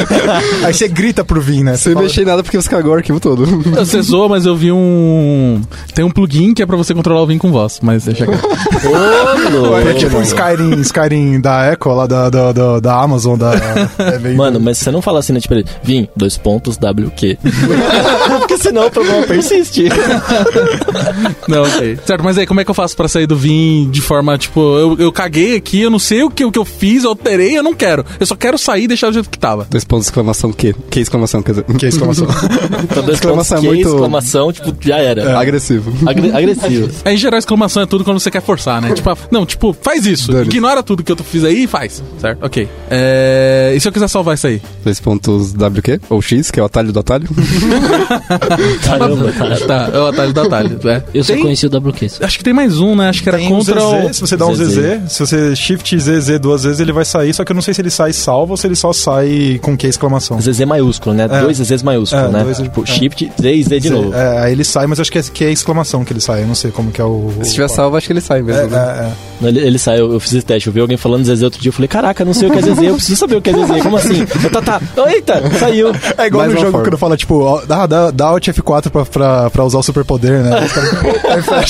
Aí você grita pro Vim, né? Sem fala- mexer em nada porque você cagou o arquivo todo. Você zoa, mas eu vi um. Tem um plugin que é pra você controlar o Vim com voz, mas deixa quieto. Ô. É tipo o Skyrim, Skyrim da Echo, lá da, da, da, da Amazon, da... É bem- Mano, mas você não fala assim, né? Tipo, ele, Vim, dois pontos, WQ. Porque senão o problema persiste. Não, ok. Certo, mas aí como é que eu faço pra sair do Vim de forma, tipo, eu, eu caguei aqui, eu não sei o que, o que eu fiz, eu alterei, eu não quero. Eu só quero sair e deixar do jeito que tava. Dois pontos, exclamação, que? Que exclamação, quer dizer? Que exclamação. Então, dois Exclamação pontos, é que, muito- exclamação, tipo, já era. Agressivo. Agre- agressivo. Aí, em geral, exclamação é tudo quando você quer forçar, né? Tipo, não, tipo, faz isso. Dane-se. Ignora tudo que eu fiz aí e faz. Certo? Ok. É... E se eu quiser salvar isso aí? Dois pontos WQ, ou X, que é o atalho do atalho. Caramba, cara. Tá, é o atalho do atalho. É. Eu só Tem- conheci o WQ. Acho que tem mais um, né? Acho que era Tem um contra o. ZZ, se você dá um ZZ. ZZ, se você shift ZZ duas vezes, ele vai sair, só que eu não sei se ele sai salvo ou se ele só sai com que exclamação. ZZ maiúsculo, né? É. Dois ZZs maiúsculo, É, né? dois- tipo, é. shift, Z e Z de novo. É, aí ele sai, mas acho que é, que é exclamação que ele sai, eu não sei como que é o... Se tiver salvo, acho que ele sai É, mesmo. né? é, é. Não, Ele, ele sai, eu, eu fiz esse teste, eu vi alguém falando ZZ outro dia, eu falei, caraca, não sei o que é ZZ, eu preciso saber o que é ZZ, como assim? Eu, tá, tá, eita, saiu. É igual Mais no jogo forma. quando fala, tipo, dá, dá, dá Alt F4 pra, pra, pra usar o superpoder, né? Aí fecha.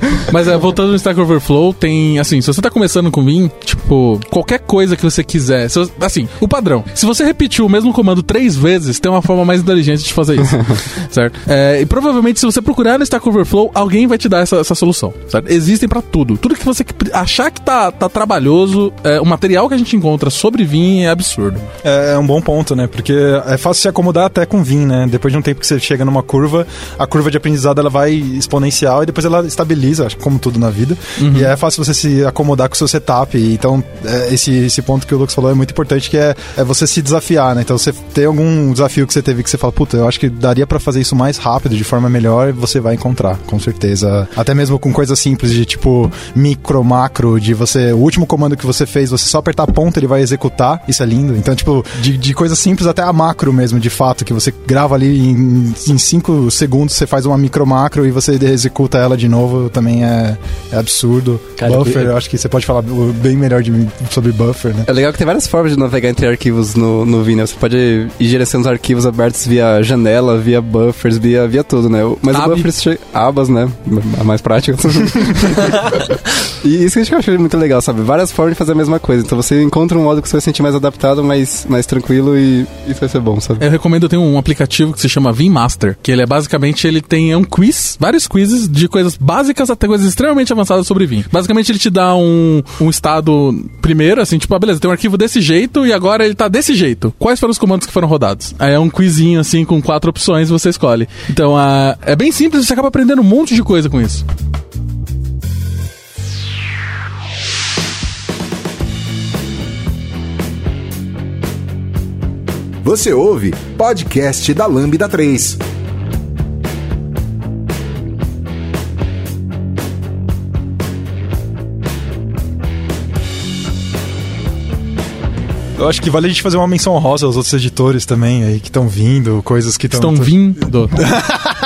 Mas é, voltando no Stack Overflow, tem, assim, se você tá começando com Vim, tipo, qualquer coisa que você quiser, se assim, o padrão, se você repetir o mesmo comando três vezes, tem uma forma mais inteligente de fazer isso, certo? É, e provavelmente, se você procurar no Stack Overflow, alguém vai te dar essa, essa solução, certo? Existem pra tudo. Tudo que você achar que tá, tá trabalhoso, é, o material que a gente encontra sobre Vim é absurdo. É, é um bom ponto, né? Porque é fácil se acomodar até com Vim, né? Depois de um tempo que você chega numa curva, a curva de aprendizado ela vai exponencial e depois ela estabiliza, acho como tudo na vida. E é fácil você se acomodar com o seu setup. Então, é, esse, esse ponto que o Lucas falou é muito importante, que é, é você se desafiar, né? Então, você tem algum desafio que você teve que você fala, puta, eu acho que daria pra fazer isso mais rápido, de forma melhor, você vai encontrar, com certeza. Até mesmo com coisas simples de tipo micro, macro, de você. O último comando que você fez, você só apertar a ponta, ele vai executar. Isso é lindo. Então, tipo, de, de coisas simples até a macro mesmo, de fato, que você grava ali em 5 segundos, você faz uma micro macro e você executa ela de novo, também é, é absurdo. Cara, buffer, eu- eu acho que você pode falar bem melhor de mim sobre buffer, né? É legal que tem várias formas de navegar entre arquivos no, no Vim, né? Você pode ir gerenciando os arquivos abertos via janela, via buffers, via, via tudo, né? Mas Ab. o buffers che- abas, né? A mais prática. e isso que eu acho muito legal, sabe? Várias formas de fazer a mesma coisa. Então você encontra um modo que você vai se sentir mais adaptado, mais, mais tranquilo e isso vai ser bom, sabe? Eu recomendo ter um aplicativo que se chama Vim Master, que ele é basicamente ele tem um quiz, vários quizzes de coisas básicas até coisas extremamente avançadas sobre Vim. Basicamente ele te dá um, um estado primeiro, assim, tipo, ah, beleza, tem um arquivo desse jeito e agora ele tá desse jeito. Quais foram os comandos que foram rodados? Aí é um quizinho assim com quatro opções você escolhe. Então, ah, é bem simples, você acaba aprendendo um monte de coisa com isso. Você ouve podcast da Lambda 3. Eu acho que vale a gente fazer uma menção rosa aos outros editores também aí que estão vindo, coisas que Estão tão- vindo.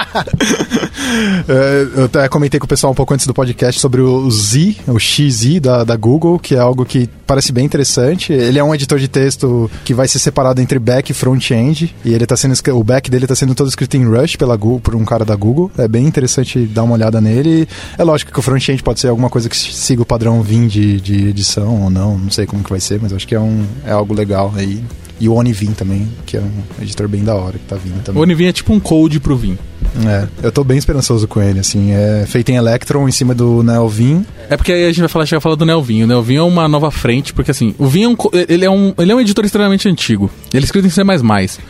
É, eu até comentei com o pessoal um pouco antes do podcast sobre o Z, o XZ da, da Google, que é algo que parece bem interessante. Ele é um editor de texto que vai ser separado entre back e front-end, e ele tá sendo o back dele está sendo todo escrito em Rush pela Google, por um cara da Google. É bem interessante dar uma olhada nele. É lógico que o front-end pode ser alguma coisa que siga o padrão Vim de, de edição ou não, não sei como que vai ser, mas acho que é, um, é algo legal aí. E o Onivim também, que é um editor bem da hora que tá vindo também. O Onivim é tipo um code pro Vim. É, eu tô bem esperançoso com ele, assim. É feito em Electron em cima do Neovin. É porque aí a gente vai falar, chegar a falar do Nelvin. O Nelvin é uma nova frente, porque assim, o Vim é um, ele é um, ele é um editor extremamente antigo. Ele é escrito em C++.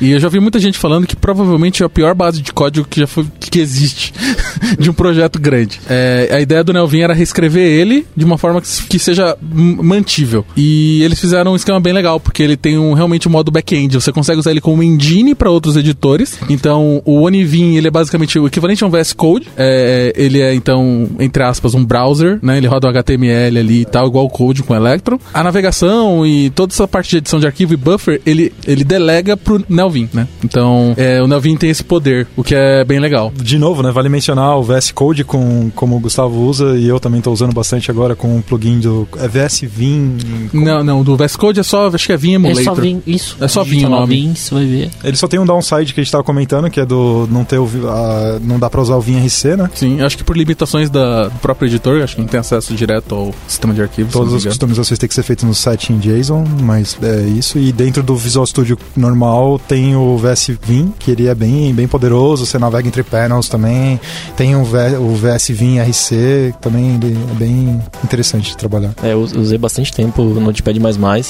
E eu já vi muita gente falando que provavelmente é a pior base de código que já foi, que existe de um projeto grande. É, a ideia do Nelvin era reescrever ele de uma forma que, que seja mantível. E eles fizeram um esquema bem legal, porque ele tem um, realmente um modo back-end. Você consegue usar ele como engine para outros editores. Então, o Onivin, ele é basicamente o equivalente a um VS Code. É, ele é, então, entre aspas, um browser, né? Ele roda o HTML ali e tal, igual o Code com o Electron. A navegação e toda essa parte de edição de arquivo e buffer, ele, ele delega pro Nelvin, né? Então, é, o Nelvin tem esse poder, o que é bem legal. De novo, né? Vale mencionar o VS Code, com, como o Gustavo usa, e eu também estou usando bastante agora com o plugin do é VS Vim. Não, não, do VS Code é só, acho que é Vim É Emulator. só vir, isso. É só vir Digita o lá nome. Vim, você vai ver. Ele só tem um downside que a gente estava comentando, que é do não ter o, vi- a- não dá para usar o Vim RC, né? Sim, acho que por limitações da, do próprio editor, acho que não tem acesso direto ao sistema de arquivos. Todas as customizações têm que ser feitas no site em JSON, mas é isso. E dentro do Visual Studio normal tem o VS Vim, que ele é bem, bem poderoso, você navega entre panels também. Tem o, v, o VS Vim RC, que também ele é bem interessante de trabalhar. É, eu usei bastante tempo no Notepad++.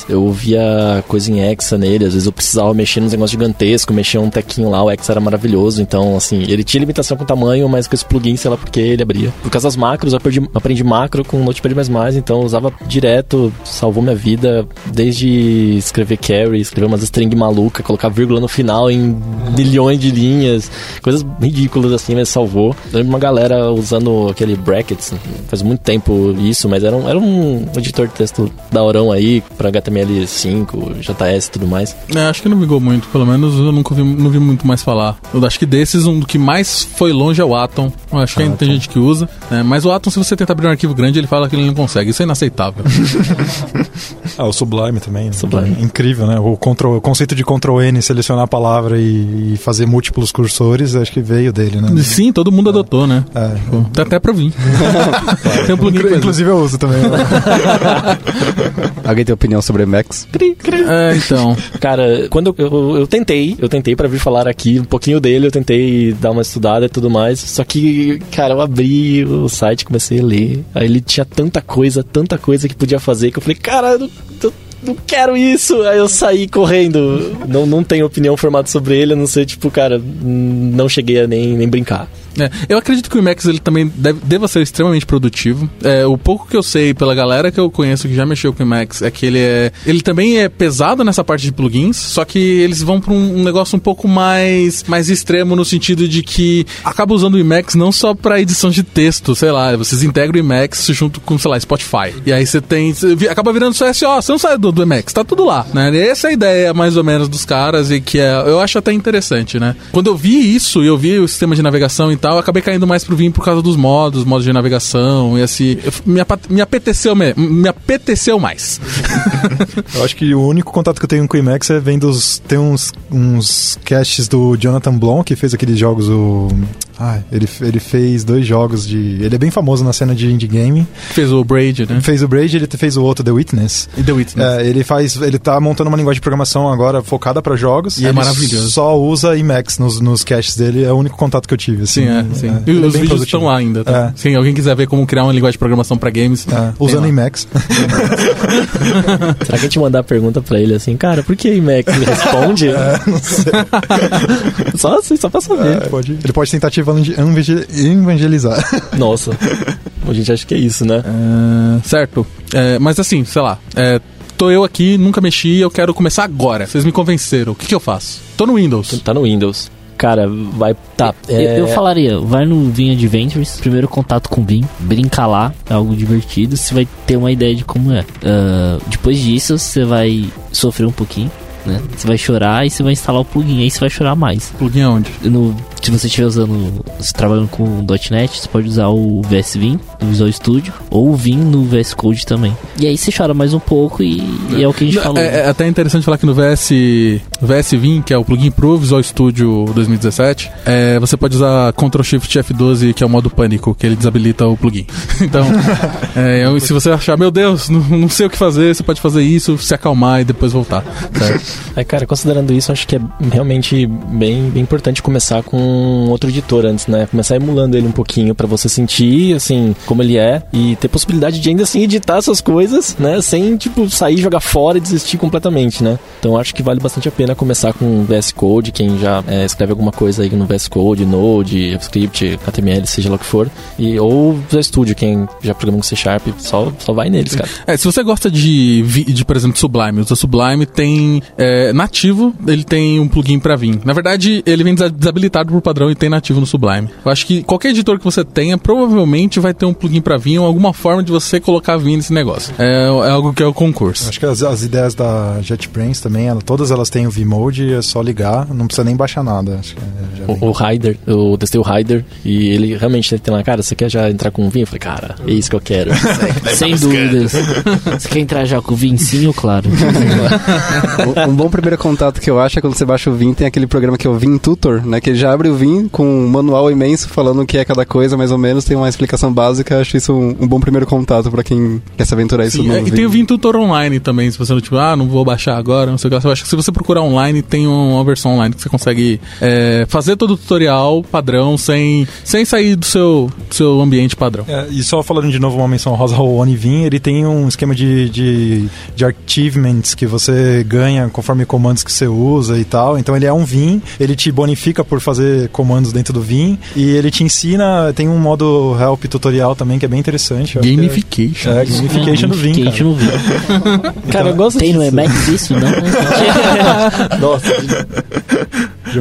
Eu via coisa em Hexa nele, às vezes eu precisava mexer nos negócios gigantescos, mexer um tequinho lá, o Hexa era maravilhoso, então, assim, ele tinha limitação com tamanho, mas com esse plugin, sei lá porque ele abria. Por causa das macros, eu aprendi, aprendi macro com o Notepad++, então eu usava direto, salvou minha vida, desde escrever carry, escrever umas string maluca, colocar vírgula no final em milhões de linhas, coisas ridículas assim, mas salvou. Eu lembro uma galera usando aquele brackets, faz muito tempo isso, mas era um, era um editor de texto da Orão aí, pra HTML5, JS e tudo mais. É, acho que não vingou muito, pelo menos eu nunca vi, não vi muito mais falar. Eu acho que desses, um do que mais foi longe é o Atom. Eu acho que ainda tem gente que usa. né? mas o Atom, se você tentar abrir um arquivo grande, ele fala que ele não consegue. Isso é inaceitável. Ah, o Sublime também. né? Sublime. É Incrível, né? O, control, o conceito de Ctrl N, selecionar a palavra e, e fazer múltiplos cursores, acho que veio dele, né? Sim, todo mundo adotou, né? É. Pô, Dá até pra vir. tem um plugin. Inclusive eu uso também. né? Alguém tem opinião sobre Max? É, então. Cara, quando eu, eu, eu tentei, eu tentei pra vir falar aqui um pouquinho dele, eu tentei dar uma estudada e tudo mais. Só que, cara, eu abri o site, comecei a ler. Aí ele tinha tanta coisa, tanta coisa que podia fazer que eu falei, cara, eu não, não quero isso. Aí eu saí correndo. Não, não tenho opinião formada sobre ele, a não ser, tipo, cara, não cheguei a nem, nem brincar. É, eu acredito que o Emacs ele também deve, deva ser extremamente produtivo. É, o pouco que eu sei pela galera que eu conheço que já mexeu com o Emacs é que ele é. Ele também é pesado nessa parte de plugins, só que eles vão para um, um negócio um pouco mais, mais extremo no sentido de que acaba usando o Emacs não só para edição de texto, sei lá, vocês integram o Emacs junto com, sei lá, Spotify. E aí você tem. acaba virando só SO, você não sai do, do Emacs, tá tudo lá, né? Essa é a ideia mais ou menos dos caras e que é, eu acho até interessante, né? Quando eu vi isso eu vi o sistema de navegação e tal, eu acabei caindo mais pro Vim por causa dos modos, modos de navegação e assim, me, apa- me apeteceu me, me apeteceu mais. Eu acho que o único contato que eu tenho com o Emacs é vendo os. Tem uns, uns casts do Jonathan Blom, que fez aqueles jogos. O, ah, ele, ele fez dois jogos de. Ele é bem famoso na cena de indie game. Fez o Braid, né? Fez o Braid ele fez o outro, The Witness. E The Witness. É, ele faz. Ele tá montando uma linguagem de programação agora focada pra jogos. E é ele maravilhoso. só usa Emacs nos, nos casts dele. É o único contato que eu tive. Assim, Sim, é, sim. É, e ele é os bem vídeos produtivo. estão lá ainda, tá? É. Se alguém quiser ver como criar uma linguagem de programação pra games, É, usando. Emacs. Será que a gente mandar a pergunta pra ele assim, cara, por que Emacs? Responde? só assim, só pra saber. É, pode, ele pode tentar te evangelizar. Nossa. A gente acha que é isso, né? É, certo. É, mas assim, sei lá. É, tô eu aqui, nunca mexi, eu quero começar agora. Vocês me convenceram. O que, que eu faço? Tô no Windows. Tá no Windows. Cara, vai. Tá. Eu, é- eu falaria, vai no Vim Adventures, primeiro contato com o Vim, brinca lá, é algo divertido, você vai ter uma ideia de como é. Ah, depois disso, você vai sofrer um pouquinho, né? Você vai chorar e você vai instalar o plugin, aí você vai chorar mais. Plugin aonde? No, se você estiver usando, se trabalhando com .NET, você pode usar o VS Vim no Visual Studio ou o Vim no VS Code também. E aí você chora mais um pouco e, e é o que a gente falou. É, é até interessante falar que no VS, VS Vim, que é o plugin pro Visual Studio 2017, é, você pode usar Ctrl Shift F12, que é o modo pânico, que ele desabilita o plugin. então, é, se você achar, meu Deus, não, não sei o que fazer, você pode fazer isso, se acalmar e depois voltar. Certo? É, cara, considerando isso, acho que é realmente bem, bem importante começar com outro editor antes, né? Começar emulando ele um pouquinho pra você sentir, assim, como ele é e ter possibilidade de ainda assim editar essas coisas, né? Sem, tipo, sair, jogar fora e desistir completamente, né? Então acho que vale bastante a pena começar com VS Code, quem já é, escreve alguma coisa aí no VS Code, Node, JavaScript, HTML, seja lá o que for. E, ou Visual Studio, quem já programa com C Sharp, só, só vai neles, cara. É, se você gosta de, de por exemplo, Sublime, o Sublime tem é, nativo, ele tem um plugin pra Vim. Na verdade, ele vem desa- desabilitado por padrão e tem nativo no Sublime. Eu acho que qualquer editor que você tenha, provavelmente vai ter um plugin pra vinho ou alguma forma de você colocar vinho nesse negócio. É, é algo que é o concurso. Acho que as, as ideias da JetBrains também, ela- todas elas têm o V-Mode, é só ligar, não precisa nem baixar nada. Acho que é. O, o Rider, eu testei o Rider e ele realmente tem lá, cara, você quer já entrar com um vinho? Eu falei, cara, é isso que eu quero. Sem dúvidas. Você quer entrar já com o vincinho, claro. Um- um bom primeiro contato que eu acho é quando você baixa o Vim, tem aquele programa que é o Vim Tutor, né? Que ele já abre o Vim com um manual imenso falando o que é cada coisa, mais ou menos, tem uma explicação básica. Acho isso um, um bom primeiro contato pra quem quer se aventurar isso Sim, no é, e tem o Vim Tutor Online também, se você não, tipo, ah, não vou baixar agora, não sei o que. Eu acho que se você procurar online, tem uma versão online que você consegue é, fazer todo o tutorial padrão sem, sem sair do seu, do seu ambiente padrão. É, e só falando de novo uma menção rosa ao Onivin, ele tem um esquema de, de, de achievements que você ganha conforme comandos que você usa e tal. Então ele é um Vim, ele te bonifica por fazer comandos dentro do Vim e ele te ensina, tem um modo help tutorial também que é bem interessante. que Gamification. É, é gamification do Vim. Gamification no Vim. cara, eu gosto Tem no disso. Emacs isso, não? Nossa.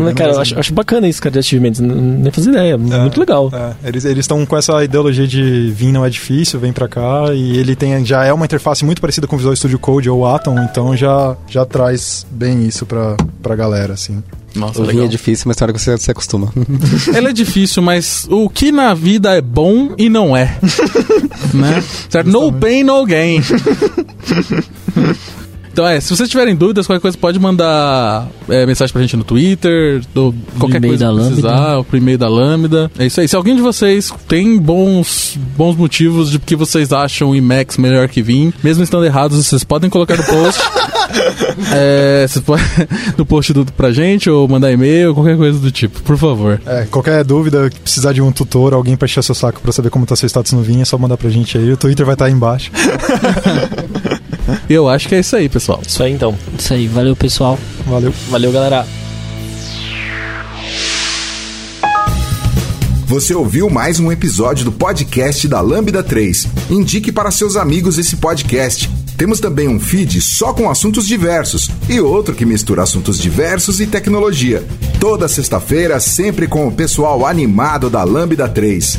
Mas, cara, eu acho, acho bacana isso, cara, de achievements. Nem fazia ideia. Muito legal. É, eles eles estão com essa ideologia de Vim não é difícil, vem pra cá e ele tem já é uma interface muito parecida com o Visual Studio Code ou Atom, então já já traz bem isso pra, pra galera assim. Nossa, O legal. é difícil, mas tem hora que você se acostuma. Ele é difícil, mas o que na vida é bom e não é. né? Certo? No pain, no gain. Então é, se vocês tiverem dúvidas, qualquer coisa pode mandar é, mensagem pra gente no Twitter, do, qualquer coisa da que Lambda. precisar, o e-mail da Lambda. É isso aí. Se alguém de vocês tem bons, bons motivos de que vocês acham o Emacs melhor que Vim, mesmo estando errados, vocês podem colocar no post. é, vocês podem no post do, pra gente ou mandar e-mail, qualquer coisa do tipo, por favor. É, qualquer dúvida, que precisar de um tutor, alguém pra encher seu saco pra saber como tá seu status no Vim, é só mandar pra gente aí. O Twitter vai estar aí embaixo. Eu acho que é isso aí, pessoal. Isso aí, então. Isso aí, valeu pessoal. Valeu. Valeu, galera. Você ouviu mais um episódio do podcast da Lambda 3. Indique para seus amigos esse podcast. Temos também um feed só com assuntos diversos e outro que mistura assuntos diversos e tecnologia. Toda sexta-feira, sempre com o pessoal animado da Lambda 3.